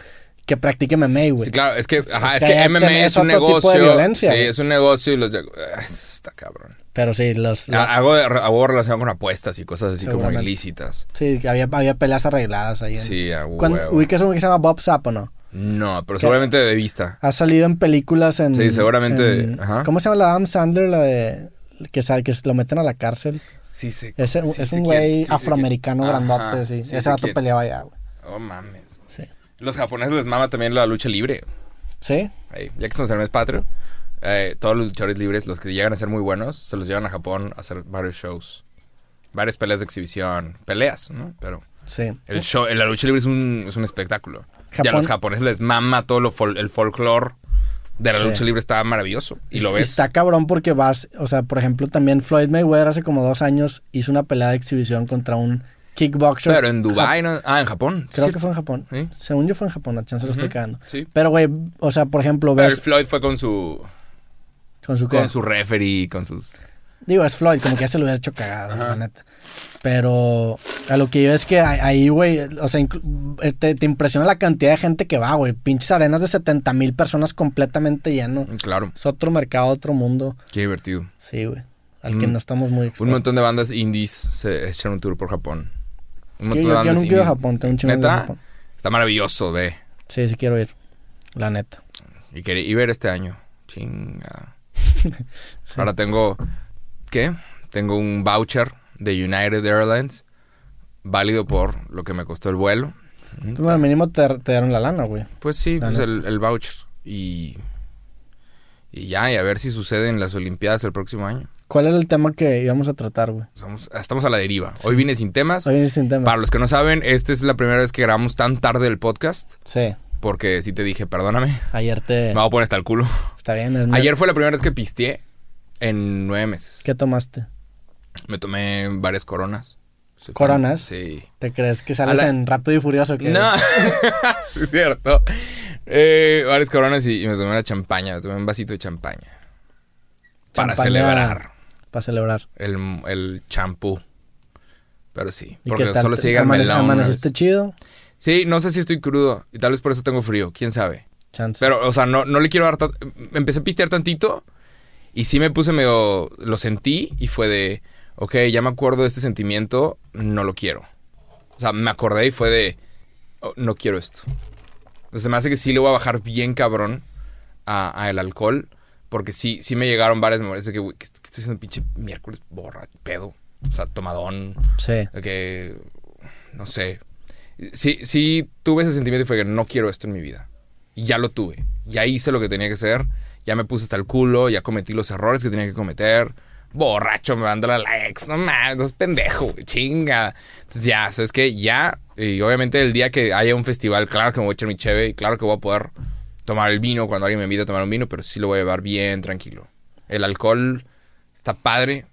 que practique MMA, güey.
Sí, claro, es que, ajá,
es
es
que
que MMA
es
un
otro tipo de
negocio.
violencia,
sí,
güey.
es un negocio y los Ah, Está cabrón.
Pero sí, los...
Ah, Algo, de- algo relacionado con apuestas y cosas así como ilícitas.
sí, que había, había peleas arregladas ahí. en-
Sí, a huevo.
¿Ubicas uno que se llama Bob Sapp o no?
No, pero seguramente de vista.
Ha salido en películas en...
Sí, seguramente,
en-
ajá.
¿Cómo se llama la Adam Sandler? La de... Que, sabe, que lo meten a la cárcel.
Sí, sí.
Ese,
sí,
es un güey afroamericano grandote, sí. Ese vato peleaba allá, güey.
Oh, mames. Los japoneses les mama también la lucha libre.
¿Sí?
Ahí, ya que el mes patrio, eh, todos los luchadores libres, los que llegan a ser muy buenos, se los llevan a Japón a hacer varios shows. varias peleas de exhibición, peleas, ¿no? Pero
Sí.
el show, la lucha libre es un, es un espectáculo. Y a los japoneses les mama todo lo fol- el folclore de la
Sí.
lucha libre, está maravilloso. Y lo ves.
Está cabrón porque vas, o sea, por ejemplo, también Floyd Mayweather hace como dos años hizo una pelea de exhibición contra un kickboxer.
Pero en Dubai, ¿no? ah, en Japón.
Creo
sí.
que fue en Japón.
Sí.
Según yo fue en Japón, a chance lo estoy cagando.
Sí.
Pero, güey, o sea, por ejemplo,
Pero
ves
el Floyd fue con su
con su,
con su referee, con sus
Digo, es Floyd, como que ya se lo hubiera hecho cagado,
Ajá.
la neta. Pero a lo que yo es que ahí- güey, o sea, eh, te, te impresiona la cantidad de gente que va, güey. Pinches arenas de 70 mil personas completamente lleno.
claro,
Es otro mercado, otro mundo.
qué divertido.
Sí, güey. Al que
Mm.
no estamos muy
Un
expuestos.
montón de bandas indies se echaron un tour por Japón.
Yo, nunca he ido a. Japón, tengo un chingo de
¿Neta?
Japón.
Está maravilloso, ve.
Sí, sí quiero ir. La neta.
Y quería y ver este año. Chinga. Ahora tengo. ¿Qué? Tengo un voucher de United Airlines. Válido por lo que me costó el vuelo.
Pues, bueno, mínimo te, te dieron la lana, güey.
Pues sí,
La
pues el, el voucher. Y. Y ya, y a ver si sucede en las Olimpiadas el próximo año.
¿Cuál era el tema que íbamos a tratar, güey?
Estamos, estamos a la deriva.
Sí.
Hoy vine sin temas.
Hoy sin tema.
Para los que no saben, esta es la primera vez que grabamos tan tarde el podcast.
Sí.
Porque sí te dije, perdóname.
Ayer te...
Me voy a poner hasta el culo.
Está bien. es-
Ayer fue la primera vez que pisteé en nueve meses.
¿Qué tomaste?
Me tomé varias coronas.
¿Coronas?
Sí.
¿Te crees que sales
la-
en Rápido y Furioso? o qué?
No, sí es cierto. Eh, varias coronas y, y me tomé una champaña. Me tomé un vasito de champaña. Para celebrar
Para celebrar.
el, el champú. Pero sí.
¿Y
Porque
tal?
solo
¿Te-
se llega melón.
¿Amaneciste chido?
Sí, no sé si estoy crudo. Y tal vez por eso tengo frío. ¿Quién sabe?
Chance.
Pero, o sea, no, no le quiero dar... Empecé a pistear tantito y sí me puse medio... Lo sentí y fue de... Ok, ya me acuerdo de este sentimiento, no lo quiero. O sea, me acordé y fue de... "Oh, no quiero esto. Entonces me hace que sí le voy a bajar bien cabrón a, a el alcohol. Porque sí, sí me llegaron varias memorias de que, güey, que est- que estoy haciendo pinche miércoles borra, pedo. O sea, tomadón.
Sí.
De que... No sé. Sí, sí tuve ese sentimiento y fue que no quiero esto en mi vida. Y ya lo tuve. Ya hice lo que tenía que hacer. Ya me puse hasta el culo. Ya cometí los errores que tenía que cometer. Borracho, me mandó la ex. No mames, no es pendejo, güey, chinga. Entonces ya, ¿sabes qué? Ya. Y obviamente el día que haya un festival, claro que me voy a echar mi cheve. Y claro que voy a poder tomar el vino cuando alguien me invite a tomar un vino. Pero sí lo voy a llevar bien tranquilo. El alcohol está padre.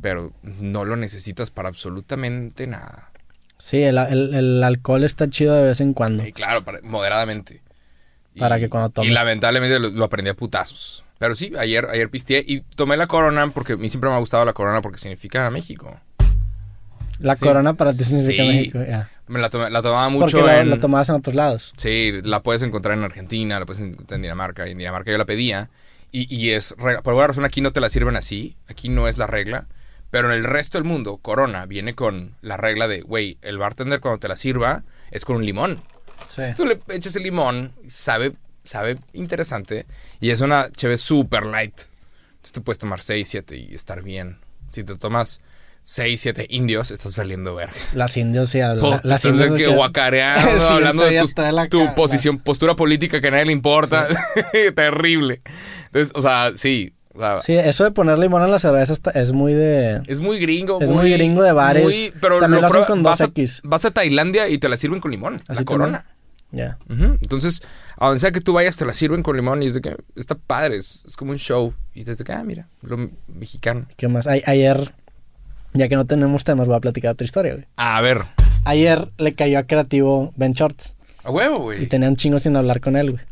Pero no lo necesitas para absolutamente nada.
Sí, el, el- el alcohol está chido de vez en cuando.
Y claro, para- moderadamente.
Para que cuando tomes-
Y lamentablemente lo, lo aprendí a putazos. Pero sí, ayer, ayer pisteé y tomé la corona porque a mí siempre me ha gustado la corona porque significa México.
La
Sí.
corona para ti significa
Sí.
México.
Me la, tomaba
Porque
mucho
la,
en...
la tomabas en otros lados.
Sí, la puedes encontrar en Argentina, la puedes encontrar en Dinamarca. Y en Dinamarca yo la pedía. Y, y es... Por alguna razón aquí no te la sirven así. Aquí no es la regla. Pero en el resto del mundo, Corona viene con la regla de, güey, el bartender cuando te la sirva es con un limón.
Sí.
Si tú le echas el limón, sabe, sabe interesante. Y es una cheve super light. Entonces te puedes tomar 6, 7 y estar bien. Si te tomas 6, 7 indios, estás valiendo verga.
Las indios sí. la-
Pues,
las indios
que guacareando, hablando de
está de la
tu posición, postura política que a nadie le importa. Terrible. Entonces, o sea, sí.
Sí, eso de poner limón en la cerveza está- es muy de...
Es muy gringo.
Es muy gringo de bares.
pero
También lo hacen
prueba-
con
a-
2X.
Vas a Tailandia y te la sirven con limón.
Así
la corona.
Ya.
Entonces, a donde sea que tú vayas, te la sirven con limón y es de que está padre, es, es como un show. Y desde que, ah, mira, lo mexicano.
¿Qué más? A- ayer, ya que no tenemos temas, voy a platicar otra historia, güey.
A ver,
Ayer le cayó a Creativo Ben Shorts.
a huevo,
Y
güey.
tenía un chingo sin hablar con él, güey.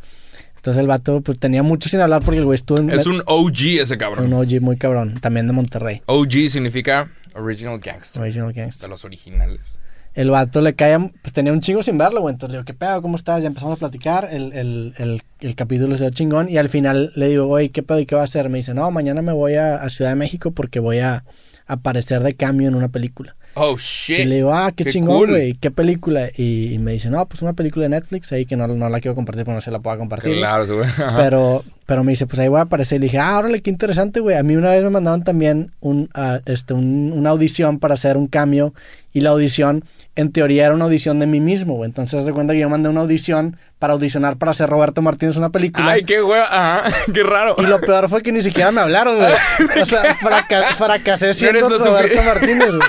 Entonces el vato, pues tenía mucho sin hablar porque el güey estuvo en...
Es un OG ese cabrón.
un OG muy cabrón, también de Monterrey.
OG significa Original Gangster.
Original
De
Gangster.
los originales.
El vato le cae, pues tenía un chingo sin verlo, güey. Entonces le digo, ¿qué pedo? ¿Cómo estás? Ya empezamos a platicar. El, el, el, el capítulo se dio chingón. Y al final le digo, güey, ¿qué pedo y qué va a hacer? Me dice, no, mañana me voy a, a Ciudad de México porque voy a aparecer de cambio en una película.
Oh, shit.
Y le digo, ah, qué,
Qué
chingón,
cool.
güey, ¿qué película? Y, y me dice, no, pues una película de Netflix ahí que no, no la quiero compartir porque no se la pueda compartir.
Claro, güey.
Pero, pero me dice, pues ahí voy a aparecer. Y le dije, ah, órale, qué interesante, güey. A mí una vez me mandaron también un, ah, este, un- una audición para hacer un cambio. Y la audición, en teoría, era una audición de mí mismo, güey. Entonces, de cuenta que yo mandé una audición para audicionar para hacer Roberto Martínez una película.
Ay, qué güey. Ajá, qué raro.
Y lo peor fue que ni siquiera me hablaron, güey. O sea, fraca- fracasé siendo Roberto Martínez, güey.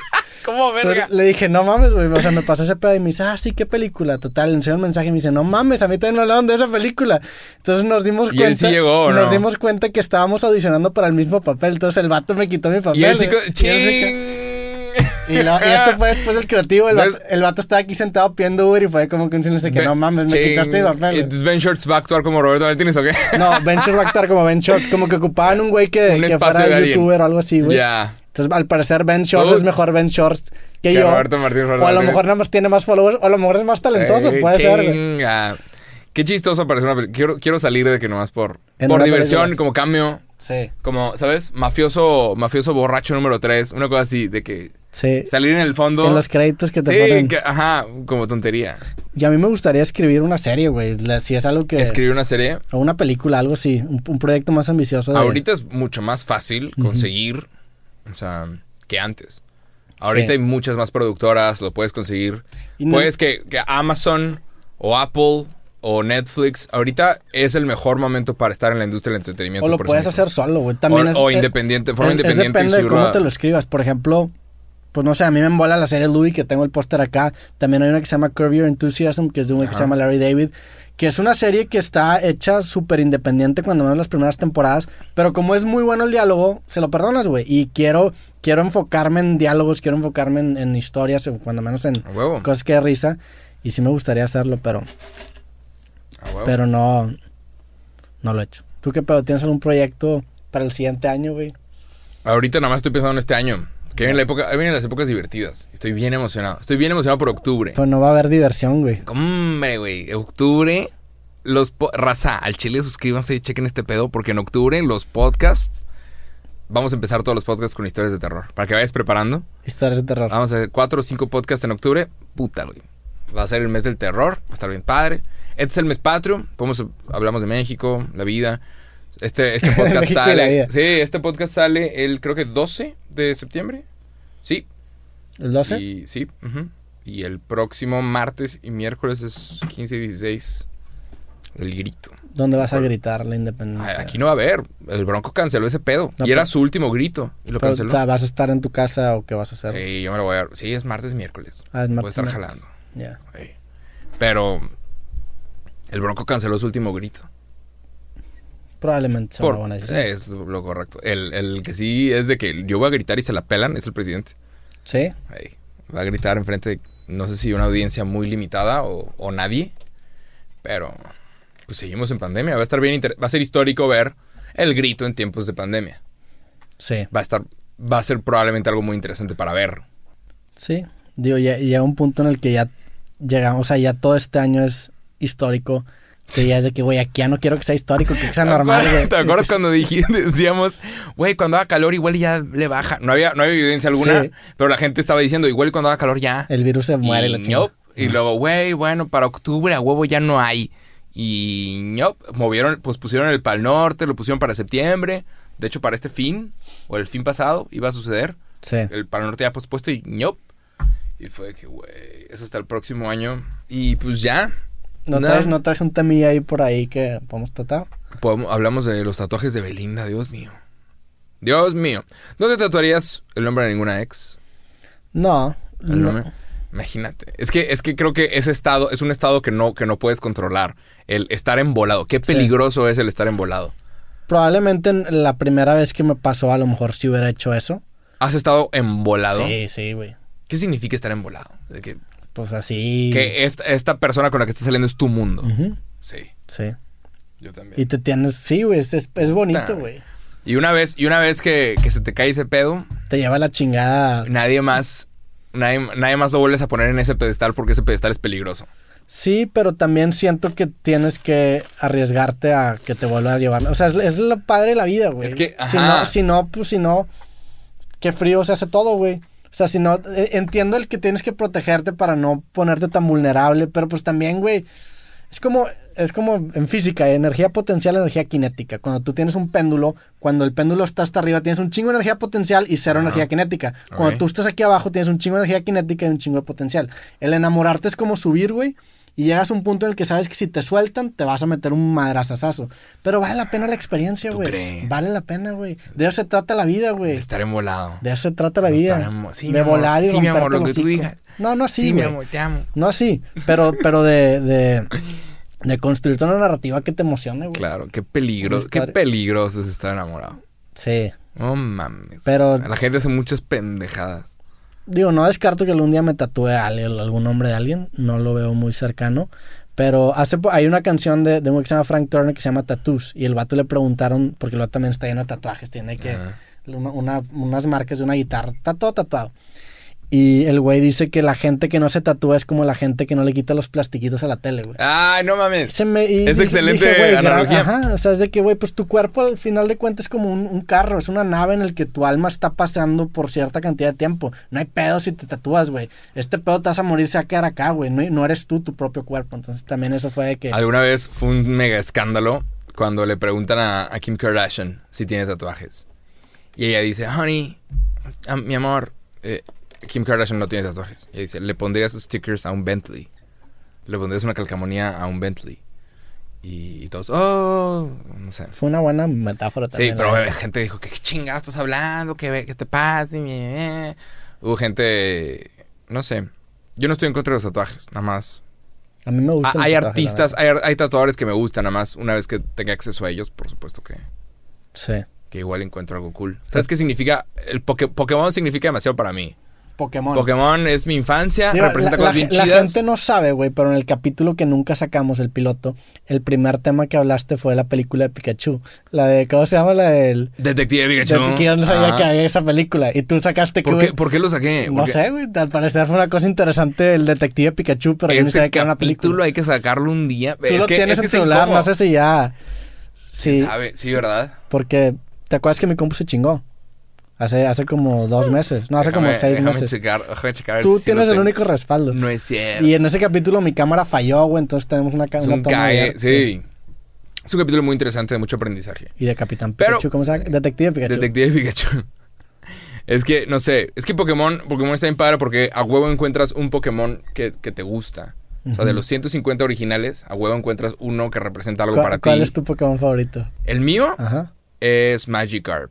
¿Cómo, verga?
Entonces, le dije, no mames, güey. O sea, me pasó ese pedo y me dice, ah, sí, qué película. Total, le enseñó un mensaje y me dice, no mames, a mí también me hablaron de esa película. Entonces nos dimos
¿Y
cuenta.
él sí llegó, o
Nos
no?
dimos cuenta que estábamos audicionando para el mismo papel. Entonces el vato me quitó mi papel.
Y él sí...
güey.
co-
Y
¡Ching!
Y, no, y esto fue después del creativo. El vato, el vato estaba aquí sentado pidiendo Uber y fue como que un silencio de que no mames, me
ching.
quitaste mi papel. güey".
Entonces Ben Shorts va a actuar como Roberto Martínez o qué?
No, Ben Shorts va a actuar como Ben Shorts. Como que ocupaban un güey que,
Un
que
espacio de
fuera
alguien.
youtuber o algo así, güey.
Ya.
Entonces, al parecer, Ben Shorts
Ups.
es mejor Ben Shorts que,
Que
yo.
Roberto Martínez
o a lo mejor nada más tiene más followers, o a lo mejor es más talentoso, puede ser.
Qué chistoso parece una película. Quiero, quiero salir de que nomás por,
En
por diversión,
película.
como cambio.
Sí,
Como, ¿sabes? Mafioso, mafioso borracho número 3. Una cosa así, de que
sí.
salir en el fondo.
En los créditos que te
sí,
ponen.
que- ajá, como tontería.
Y a mí me gustaría escribir una serie, güey. Si es algo que.
Escribir una serie.
O una película, algo así. Un, un proyecto más ambicioso. De,
Ahorita es mucho más fácil conseguir, o sea, que antes. Ahorita
Sí.
hay muchas más productoras, lo puedes conseguir.
Y no-
Puedes que, que Amazon o Apple o Netflix, ahorita es el mejor momento para estar en la industria del entretenimiento.
O lo
por
puedes
mismo.
hacer solo, güey. También
o,
es,
o
es-
independiente, de forma
es- es
independiente. y
depende de
subirlo
cómo te lo escribas. Por ejemplo, pues no sé, a mí me embola la serie Louis, que tengo el póster acá. También hay una que se llama Curve Your Enthusiasm, que es de un güey que se llama Larry David. Que es una serie que está hecha súper independiente cuando menos las primeras temporadas. Pero como es muy bueno el diálogo, se lo perdonas, güey. Y quiero, quiero enfocarme en diálogos, quiero enfocarme en, en historias, cuando menos en
huevo.
cosas que de risa. Y sí me gustaría hacerlo, pero,
huevo.
pero no, no lo he hecho. ¿Tú qué pedo? ¿Tienes algún proyecto para el siguiente año, güey?
Ahorita nada más estoy pensando en este año. Que viene la época, ahí vienen las épocas divertidas. Estoy bien emocionado. Estoy bien emocionado por octubre.
Pues no va a haber diversión, güey.
Hombre, güey, octubre, los raza, al chile suscríbanse y chequen este pedo porque en octubre los podcasts vamos a empezar todos los podcasts con historias de terror. Para que vayas preparando.
Historias de terror.
Vamos a hacer cuatro o cinco podcasts en octubre. Puta, güey. Va a ser el mes del terror. Va a estar bien padre. Este es el mes patrio. Podemos, hablamos de México, la vida. Este, este podcast sale. Sí, este podcast sale el creo que 12 de septiembre. Sí,
¿El 12?
y, sí, y el próximo martes y miércoles es 15 y 16. El grito.
¿Dónde vas a gritar la independencia?
Aquí no va a haber. El Bronco canceló ese pedo.
No,
y era su último grito. Y lo
Pero,
canceló.
o sea, ¿Vas a estar en tu casa o qué vas a hacer?
Ey, yo me lo voy a... Sí, es martes, miércoles.
Ah, es
Voy a
martes,
estar jalando.
Ya.
Ey. Pero el Bronco canceló su último grito.
Probablemente sea
Por-
una buena decisión.
es lo, lo correcto. El, el que sí es de que yo voy a gritar y se la pelan es el presidente.
¿Sí?
Va a gritar enfrente de, no sé si una audiencia muy limitada o, o nadie. Pero pues seguimos en pandemia. Va a estar bien inter- va a ser histórico ver el grito en tiempos de pandemia.
Sí.
Va a estar va a ser probablemente algo muy interesante para ver.
Sí. Digo, ya llega un punto en el que ya llegamos, o sea, ya todo este año es histórico. Que ya es de que, güey, aquí ya no quiero que sea histórico, que sea normal, güey.
¿Te acuerdas cuando diji- decíamos, güey, cuando haga calor igual ya le baja? No había, no había evidencia alguna,
Sí.
pero la gente estaba diciendo, igual cuando haga calor ya.
El virus se muere y la
y, luego, güey, bueno, para octubre a huevo ya no hay. Y ñop, movieron, pues pusieron el Pal Norte, lo pusieron para septiembre. De hecho, para este fin, o el fin pasado, iba a suceder.
Sí.
El Pal Norte ya pospuesto y ñop. Y fue que, güey, es hasta el próximo año. Y pues ya.
¿No, traes, ¿No traes un temilla ahí por ahí que podemos tratar?
Podemos- hablamos de los tatuajes de Belinda, Dios mío. Dios mío. ¿No te tatuarías el nombre de ninguna ex?
No.
El
no.
nombre. Imagínate. Es que, es que creo que ese estado es un estado que no, que no puedes controlar. El estar embolado. Qué peligroso es el estar embolado.
Probablemente en la primera vez que me pasó, a lo mejor sí hubiera hecho eso.
¿Has estado embolado?
Sí, sí, güey.
¿Qué significa estar embolado? De que,
Pues así.
que esta, esta persona con la que estás saliendo es tu mundo. Sí,
Sí.
yo también.
Y te tienes. Sí, güey. Es, es, bonito, güey.
Y una vez, y una vez que, que se te cae ese pedo,
Te lleva la chingada.
nadie más, nadie, nadie más lo vuelves a poner en ese pedestal porque ese pedestal es peligroso.
Sí, pero también siento que tienes que arriesgarte a que te vuelva a llevar. O sea, es, es lo padre de la vida, güey.
Es que,
si no, si no, pues si no, qué frío se hace todo, güey. O sea, si no, eh, entiendo el que tienes que protegerte para no ponerte tan vulnerable, pero pues también, güey, es como, es como en física, energía potencial, energía cinética. Cuando tú tienes un péndulo, cuando el péndulo está hasta arriba, tienes un chingo de energía potencial y cero energía cinética. Cuando tú estás aquí abajo, tienes un chingo de energía cinética y un chingo de potencial. El enamorarte es como subir, güey. Y llegas a un punto en el que sabes que si te sueltan, te vas a meter un madrazazazo. Pero vale la pena la experiencia,
¿Tú
güey. Vale la pena, güey. De eso se trata la vida,
De
güey.
estar envolado.
De eso se trata la
De
vida.
sí,
de
mi
volar y
Sí, mi amor, lo que tú digas.
No, no así,
sí, mi
güey.
amor, te amo.
No así, pero, pero de, de, de construirte una narrativa que te emocione, güey.
Claro, qué peligro,
Una
qué peligroso es estar enamorado.
Sí.
No mames.
Pero-
La gente hace muchas pendejadas.
Digo, no descarto que algún día me tatúe a alguien, algún nombre de alguien. No lo veo muy cercano. Pero hace hay una canción de, de un que se llama Frank Turner que se llama Tattoos. Y el vato le preguntaron, porque el vato también está lleno de tatuajes, tiene que
Ajá.
una- una- unas marcas de una guitarra. Está todo tatuado. Y el güey dice que la gente que no se tatúa es como la gente que no le quita los plastiquitos a la tele, güey.
Ay, no mames.
Se me- y
Es
dije-
excelente
dije, güey,
analogía.
Ajá, o sea, es de que, güey, pues tu cuerpo al final de cuentas es como un, un carro, es una nave en el que tu alma está pasando por cierta cantidad de tiempo. No hay pedo si te tatúas, güey. Este pedo te vas a morir, se va a quedar acá, güey. No, no eres tú tu propio cuerpo. Entonces también eso fue de que...
Alguna vez fue un mega escándalo cuando le preguntan a, a Kim Kardashian si tiene tatuajes. Y ella dice, honey, mi amor, eh, Kim Kardashian no tiene tatuajes. Y dice, le pondrías stickers a un Bentley. Le pondrías una calcamonía a un Bentley. Y, y todos, oh, no sé.
Fue una buena metáfora
Sí,
también.
pero
la
gente dijo, ¿qué chingado estás hablando? ¿Qué, qué te pasa? Y. Hubo gente, no sé. Yo no estoy en contra de los tatuajes, nada más.
A mí me
Ah,
gusta.
hay artistas, hay, hay tatuadores que me gustan, nada más. Una vez que tenga acceso a ellos, por supuesto que,
Sí.
que igual encuentro algo cool. ¿Sabes qué significa? El Poké- Pokémon significa demasiado para mí.
Pokémon.
Pokémon es mi infancia, representa
la,
cosas
la-
bien
la
chidas.
gente no sabe, güey, pero en el capítulo que nunca sacamos, el piloto, el primer tema que hablaste fue la película de Pikachu. La de, ¿cómo se llama? La del...
Detective Pikachu.
De que yo no sabía que había esa película. Y tú sacaste que...
¿Por qué,
güey,
por qué lo saqué?
no sé, güey. Al parecer fue una cosa interesante el detective Pikachu, pero yo no sabía que era una
capítulo
película.
hay que sacarlo un día.
Tú lo tienes en celular, no sé si ya... Sí,
¿Sabe? Sí, ¿verdad?
porque ¿te acuerdas que mi compu se chingó? Hace, hace como dos meses. No, hace como seis
déjame
meses.
Checar, déjame checar
Tú
si
tienes el
tengo.
único respaldo.
No es cierto.
Y en ese capítulo mi cámara falló, güey, entonces tenemos una, una
un
toma
cae, sí. Es un capítulo muy interesante de mucho aprendizaje.
Y de Capitán
Pero-
Pikachu, ¿cómo se llama? Detective Pikachu.
Detective Pikachu. Es que, no sé, es que Pokémon, Pokémon está bien padre porque a huevo encuentras un Pokémon que, que te gusta. O sea, de los 150 originales, a huevo encuentras uno que representa algo
¿Cuál,
para
cuál
ti.
es tu Pokémon favorito?
El mío
Ajá.
es Magikarp.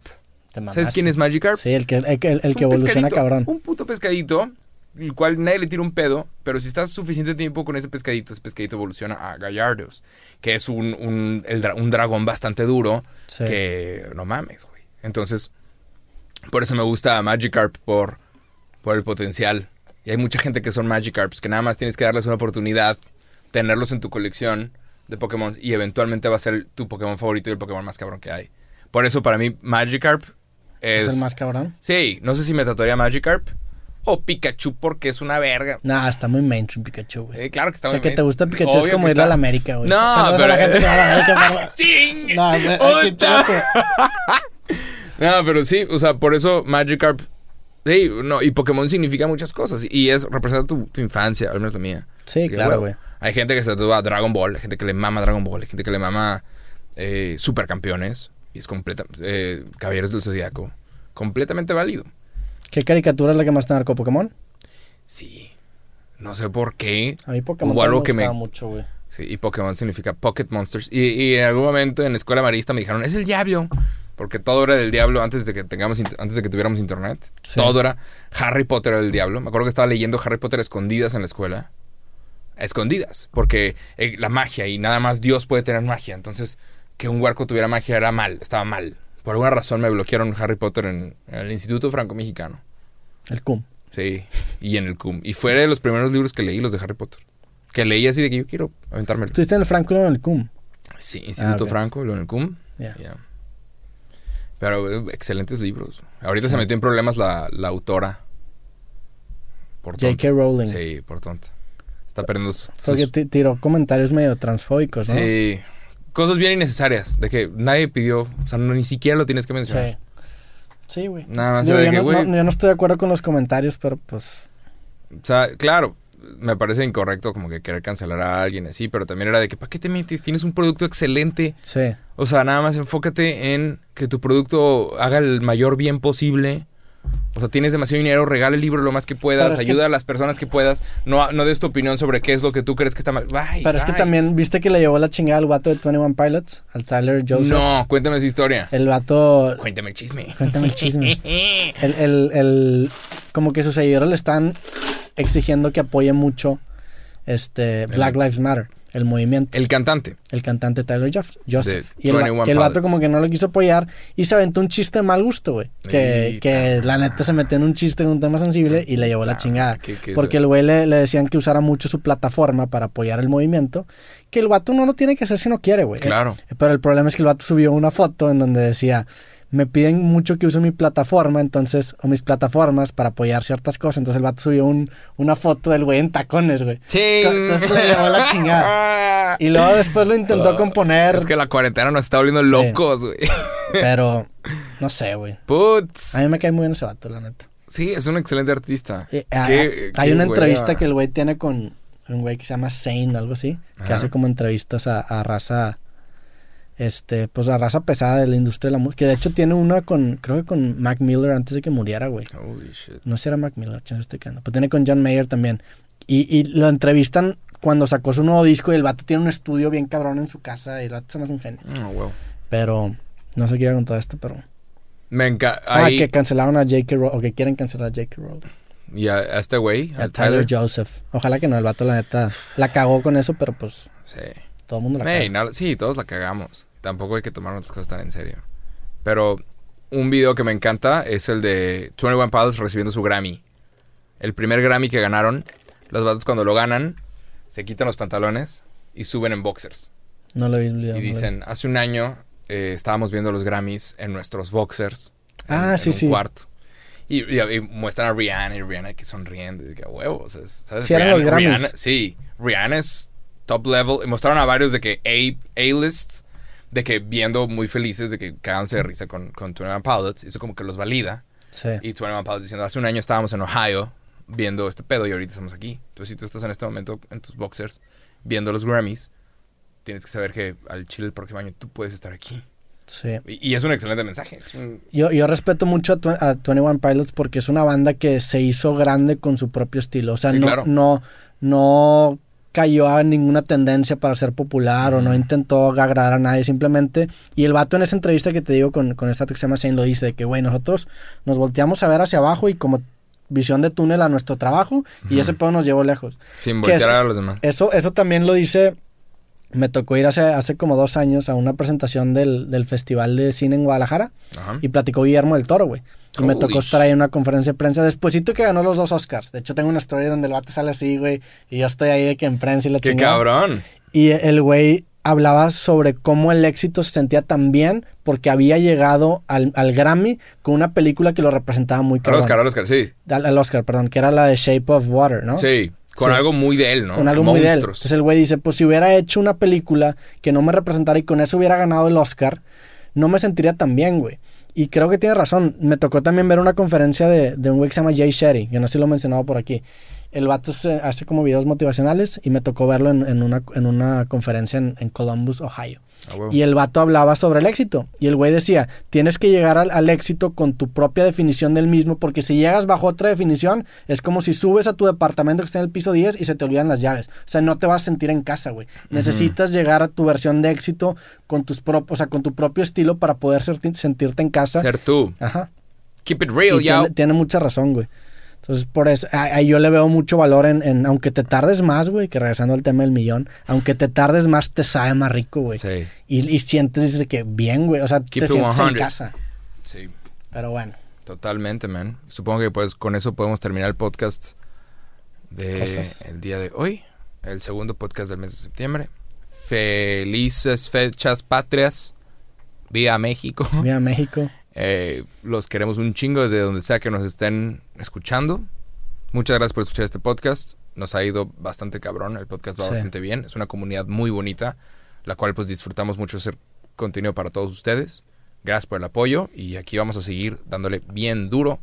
¿Sabes quién es Magikarp?
Sí, el que, el, que- el evoluciona cabrón.
Un puto pescadito, el cual nadie le tira un pedo, pero si estás suficiente tiempo con ese pescadito, ese pescadito evoluciona a Gallardos, que es un, un, el un dragón bastante duro,
Sí.
que no mames, güey. Entonces, por eso me gusta Magikarp, por, por el potencial. Y hay mucha gente que son Magikarps, que nada más tienes que darles una oportunidad, tenerlos en tu colección de Pokémon y eventualmente va a ser tu Pokémon favorito y el Pokémon más cabrón que hay. Por eso para mí Magikarp es...
¿Es el más cabrón?
Sí, no sé si me tatuaría Magikarp o Pikachu porque es una verga.
Nah, está muy mainstream Pikachu, güey.
Eh, claro que está
o sea,
muy
que te gusta Pikachu es como ir a la América, güey.
No,
Saludos a la
pero-
gente que va a la América. para-
¡Ching!
No.
No, pero sí, o sea, por eso Magikarp. Sí, no, y Pokémon significa muchas cosas. Y es, representa tu, tu infancia, al menos la mía.
Sí, claro, güey.
Hay gente que se tatúa Dragon Ball, hay gente que le mama Dragon Ball, hay gente que le mama eh, Supercampeones. Y es completa. Eh, Caballeros del Zodiaco. Completamente válido.
¿Qué caricatura es la que más te marcó Pokémon?
Sí. No sé por qué.
A mí Pokémon
Hubo algo
también
que
me mucho, güey.
Sí, y Pokémon significa Pocket Monsters. Y, y en algún momento en la escuela marista me dijeron, es el diablo. Porque todo era del diablo antes de que tengamos antes de que tuviéramos internet.
Sí.
Todo era Harry Potter era del diablo. Me acuerdo que estaba leyendo Harry Potter escondidas en la escuela. Escondidas. Porque eh, la magia y nada más Dios puede tener magia. Entonces, que un huarco tuviera magia era mal, estaba mal. Por alguna razón me bloquearon Harry Potter en, en el Instituto Franco-Mexicano.
El CUM.
Sí, y en el CUM. Y fue de los primeros libros que leí, los de Harry Potter. Que leí así de que yo quiero aventármelo.
¿Estuviste en el Franco y en el CUM?
Sí, Instituto
Ah, ok.
Franco, lo en el CUM.
Ya.
Ya. Pero eh, excelentes libros. Ahorita
Sí.
se metió en problemas la, la autora.
J.K. Rowling.
Sí, por tonta. Está perdiendo sus...
Porque
sus-
tiró comentarios medio transfóbicos, ¿no?
Sí. Cosas bien innecesarias. De que nadie pidió. O sea, no, ni siquiera lo tienes que mencionar.
Sí. Sí, güey.
Nada más
Digo,
era de
yo,
que,
no,
güey.
no- yo no estoy de acuerdo con los comentarios, pero pues...
O sea, claro, me parece incorrecto como que querer cancelar a alguien así, pero también era de que, ¿para qué te metes? Tienes un producto excelente.
Sí.
O sea, nada más enfócate en que tu producto haga el mayor bien posible O sea, tienes demasiado dinero, regala el libro lo más que puedas,
Pero es que-
ayuda a las personas que puedas, no, no des tu opinión sobre qué es lo que tú crees que está mal. Bye,
Pero es que también, ¿viste que le llevó la chingada al vato de 21 Pilots? Al Tyler Joseph.
No, cuéntame esa historia.
El vato...
Cuéntame el chisme.
Cuéntame el chisme. El, el, el- como que sus seguidores le están exigiendo que apoye mucho este Black Lives Matter, el movimiento, el,
El cantante.
cantante Tyler Joseph.
De
Y el, va-
21
y el vato como que no lo quiso apoyar y se aventó un chiste de mal gusto, güey. Que, que la neta se metió en un chiste en un tema sensible y le llevó la
Ah,
chingada.
¿qué-
Porque el güey le, le decían que usara mucho su plataforma para apoyar el movimiento. Que el vato no lo tiene que hacer si no quiere, güey.
Claro.
Pero el problema es que el vato subió una foto en donde decía, me piden mucho que use mi plataforma, entonces, o mis plataformas para apoyar ciertas cosas. Entonces el vato subió un, una foto del güey en tacones, güey.
Sí.
Entonces le llevó la chingada. Y luego después lo intentó componer,
Es que la cuarentena nos está volviendo
Sí.
locos, güey.
pero no sé, güey.
Puts.
A mí me cae muy bien ese vato, la neta.
Sí, es un excelente artista.
Eh, ah,
Qué-
hay
qué
una entrevista que el güey tiene con un güey que se llama Zane, algo así, que
Ajá.
hace como entrevistas a, a raza, este, pues a raza pesada de la industria de la música. Que de hecho tiene una con, creo que con Mac Miller antes de que muriera, güey.
Holy shit.
No sé si era Mac Miller, chance estoy quedando. Pero tiene con John Mayer también. Y, y lo entrevistan cuando sacó su nuevo disco y el vato tiene un estudio bien cabrón en su casa y el vato se me hace un genio.
Oh, wow.
Pero no sé qué iba con todo esto, pero...
Me encanta.
Ah, que cancelaron a J.K. Rowling, o que quieren cancelar a J.K. Rowling.
Y a, a este güey,
A Tyler
Tyler.
Joseph. Ojalá que no, el vato la neta la cagó con eso, pero pues
Sí.
todo el mundo la
no, sí, todos la cagamos. Tampoco hay que tomar nuestras cosas tan en serio. Pero un video que me encanta es el de 21 Pilots recibiendo su Grammy. El primer Grammy que ganaron, los vatos cuando lo ganan, se quitan los pantalones y suben en boxers.
No lo vi.
Y
no he
dicen, hace un año eh, estábamos viendo los Grammys en nuestros boxers. en-
Ah,
en
sí,
un
sí.
cuarto. Y, y- y muestran a Rihanna y Rihanna que sonriendo. Y que a huevo, o sea, ¿sabes?
Sí, eran los Grammys.
Rihanna- sí, Rihanna es top level. Y mostraron a varios de que A- A-lists, de que viendo muy felices, de que cagándose de risa con, con 21 Pilots. Eso como que los valida.
Sí.
Y 21 Pilots diciendo, hace un año estábamos en Ohio viendo este pedo y ahorita estamos aquí. Entonces, si tú estás en este momento en tus boxers viendo los Grammys, tienes que saber que al Chile el próximo año tú puedes estar aquí.
sí.
Y, y es un excelente mensaje. Un-
Yo, yo respeto mucho a, Twen- a 21 Pilots porque es una banda que se hizo grande con su propio estilo. O sea,
Sí,
no,
claro.
no, no cayó a ninguna tendencia para ser popular o no intentó agradar a nadie, simplemente. Y el vato en esa entrevista que te digo con, con esta que se llama Zane lo dice, de que, güey, nosotros nos volteamos a ver hacia abajo y como visión de túnel a nuestro trabajo y ese pedo nos llevó lejos.
sin voltear a los demás.
Eso, eso también lo dice. Me tocó ir hace, hace como dos años a una presentación del, del Festival de Cine en Guadalajara
Ajá.
y platicó Guillermo del Toro, güey. Y me tocó estar ahí en una conferencia de prensa despuésito que ganó los dos Oscars. De hecho, tengo una historia donde el vato sale así, güey, y yo estoy ahí de que en prensa y la
¡Qué
chingada.
cabrón!
Y el güey hablaba sobre cómo el éxito se sentía tan bien porque había llegado al, al Grammy con una película que lo representaba muy
Al
cabrón.
Oscar, al Oscar, sí.
Al, al Oscar, perdón, que era la de Shape of Water, ¿no?
Sí, con
Sí.
algo muy de él, ¿no?
con algo muy de él. Entonces el güey dice, pues si hubiera hecho una película que no me representara y con eso hubiera ganado el Oscar, no me sentiría tan bien, güey. Y creo que tiene razón. Me tocó también ver una conferencia de, de un güey que se llama Jay Shetty, que no sé si lo he mencionado por aquí. El vato se- hace como videos motivacionales y me tocó verlo en, en una, en una conferencia en, en Columbus, Ohio.
Ah.
Y el vato hablaba sobre el éxito. Y el güey decía, tienes que llegar al, al éxito con tu propia definición del mismo, porque si llegas bajo otra definición, es como si subes a tu departamento que está en el piso 10 y se te olvidan las llaves. O sea, no te vas a sentir en casa, güey. Necesitas llegar a tu versión de éxito con tus o sea, con tu propio estilo para poder sentirte en casa.
Ser tú.
Ajá.
Keep it real,
Y
yo.
tiene, tiene mucha razón, güey. Entonces, por eso, a- a- yo le veo mucho valor en, en- aunque te tardes más, güey, que regresando al tema del millón, aunque te tardes más, te sabe más rico, güey.
Sí,
Y, y sientes, de que bien, güey. O sea,
Keep
te sientes en
100.
casa.
sí.
Pero bueno,
Totalmente, man. Supongo que pues con eso podemos terminar el podcast de
Cosas.
el día de hoy, el segundo podcast del mes de septiembre. Felices fechas patrias. Vía México.
mira México.
Eh, los queremos un chingo desde donde sea que nos estén escuchando. Muchas gracias por escuchar este podcast. Nos ha ido bastante cabrón. El podcast va
Sí.
bastante bien. Es una comunidad muy bonita, la cual pues disfrutamos mucho hacer contenido para todos ustedes. Gracias por el apoyo y aquí vamos a seguir dándole bien duro.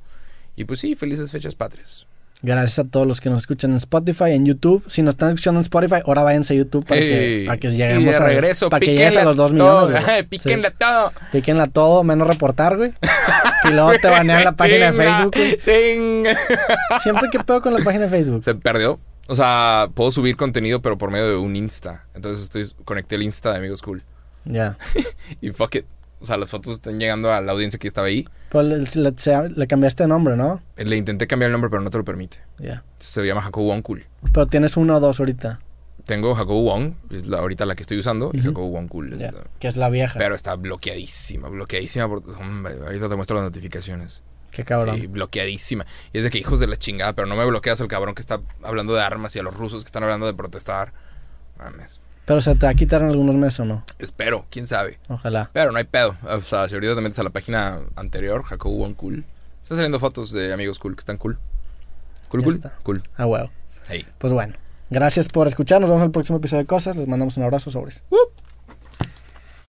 Y pues sí, felices fechas patrias.
Gracias a todos los que nos escuchan en Spotify, en YouTube. Si nos están escuchando en Spotify, ahora váyanse a YouTube para, que,
Ey,
para que
y
lleguemos
de
a,
regreso,
para que llegues a los 2
todo.
millones.
Píquenle
Sí.
todo.
Píquenla todo, menos reportar, güey. Y luego te banean la página de Facebook. güey. Siempre que pedo con la página de Facebook.
Se perdió. O sea, puedo subir contenido, pero por medio de un Insta. Entonces estoy conecté el Insta de Amigos Cool.
Ya.
Y fuck it. O sea, las fotos están llegando a la audiencia que estaba ahí.
Pero le, le- se- le cambiaste de nombre, ¿no?
Le intenté cambiar el nombre, pero no te lo permite.
Ya.
Se llama Jacobo Wong Cool.
Pero tienes uno o dos ahorita.
Tengo Jacobo Wong, es la, ahorita la que estoy usando, y
Ujú.
Jacobo Wong Cool. es
Ya.
la-
Que es la vieja.
pero está bloqueadísima, bloqueadísima. Por, hombre, ahorita te muestro las notificaciones.
Qué cabrón.
Sí, bloqueadísima. Y es de que hijos de la chingada, pero no me bloqueas al cabrón que está hablando de armas y a los rusos que están hablando de protestar. Mames.
Pero se te va a quitar en algunos meses o no.
Espero, quién sabe.
Ojalá.
Pero no hay pedo. O sea, si ahorita te metes a la página anterior, Jacobo One Cool, están saliendo fotos de amigos cool que están cool. Cool,
Ya
cool.
está.
Cool.
Ah, huevo.
Hey.
Pues bueno. Gracias por escuchar. Nos vemos en el próximo episodio de Cosas. Les mandamos un abrazo sobres.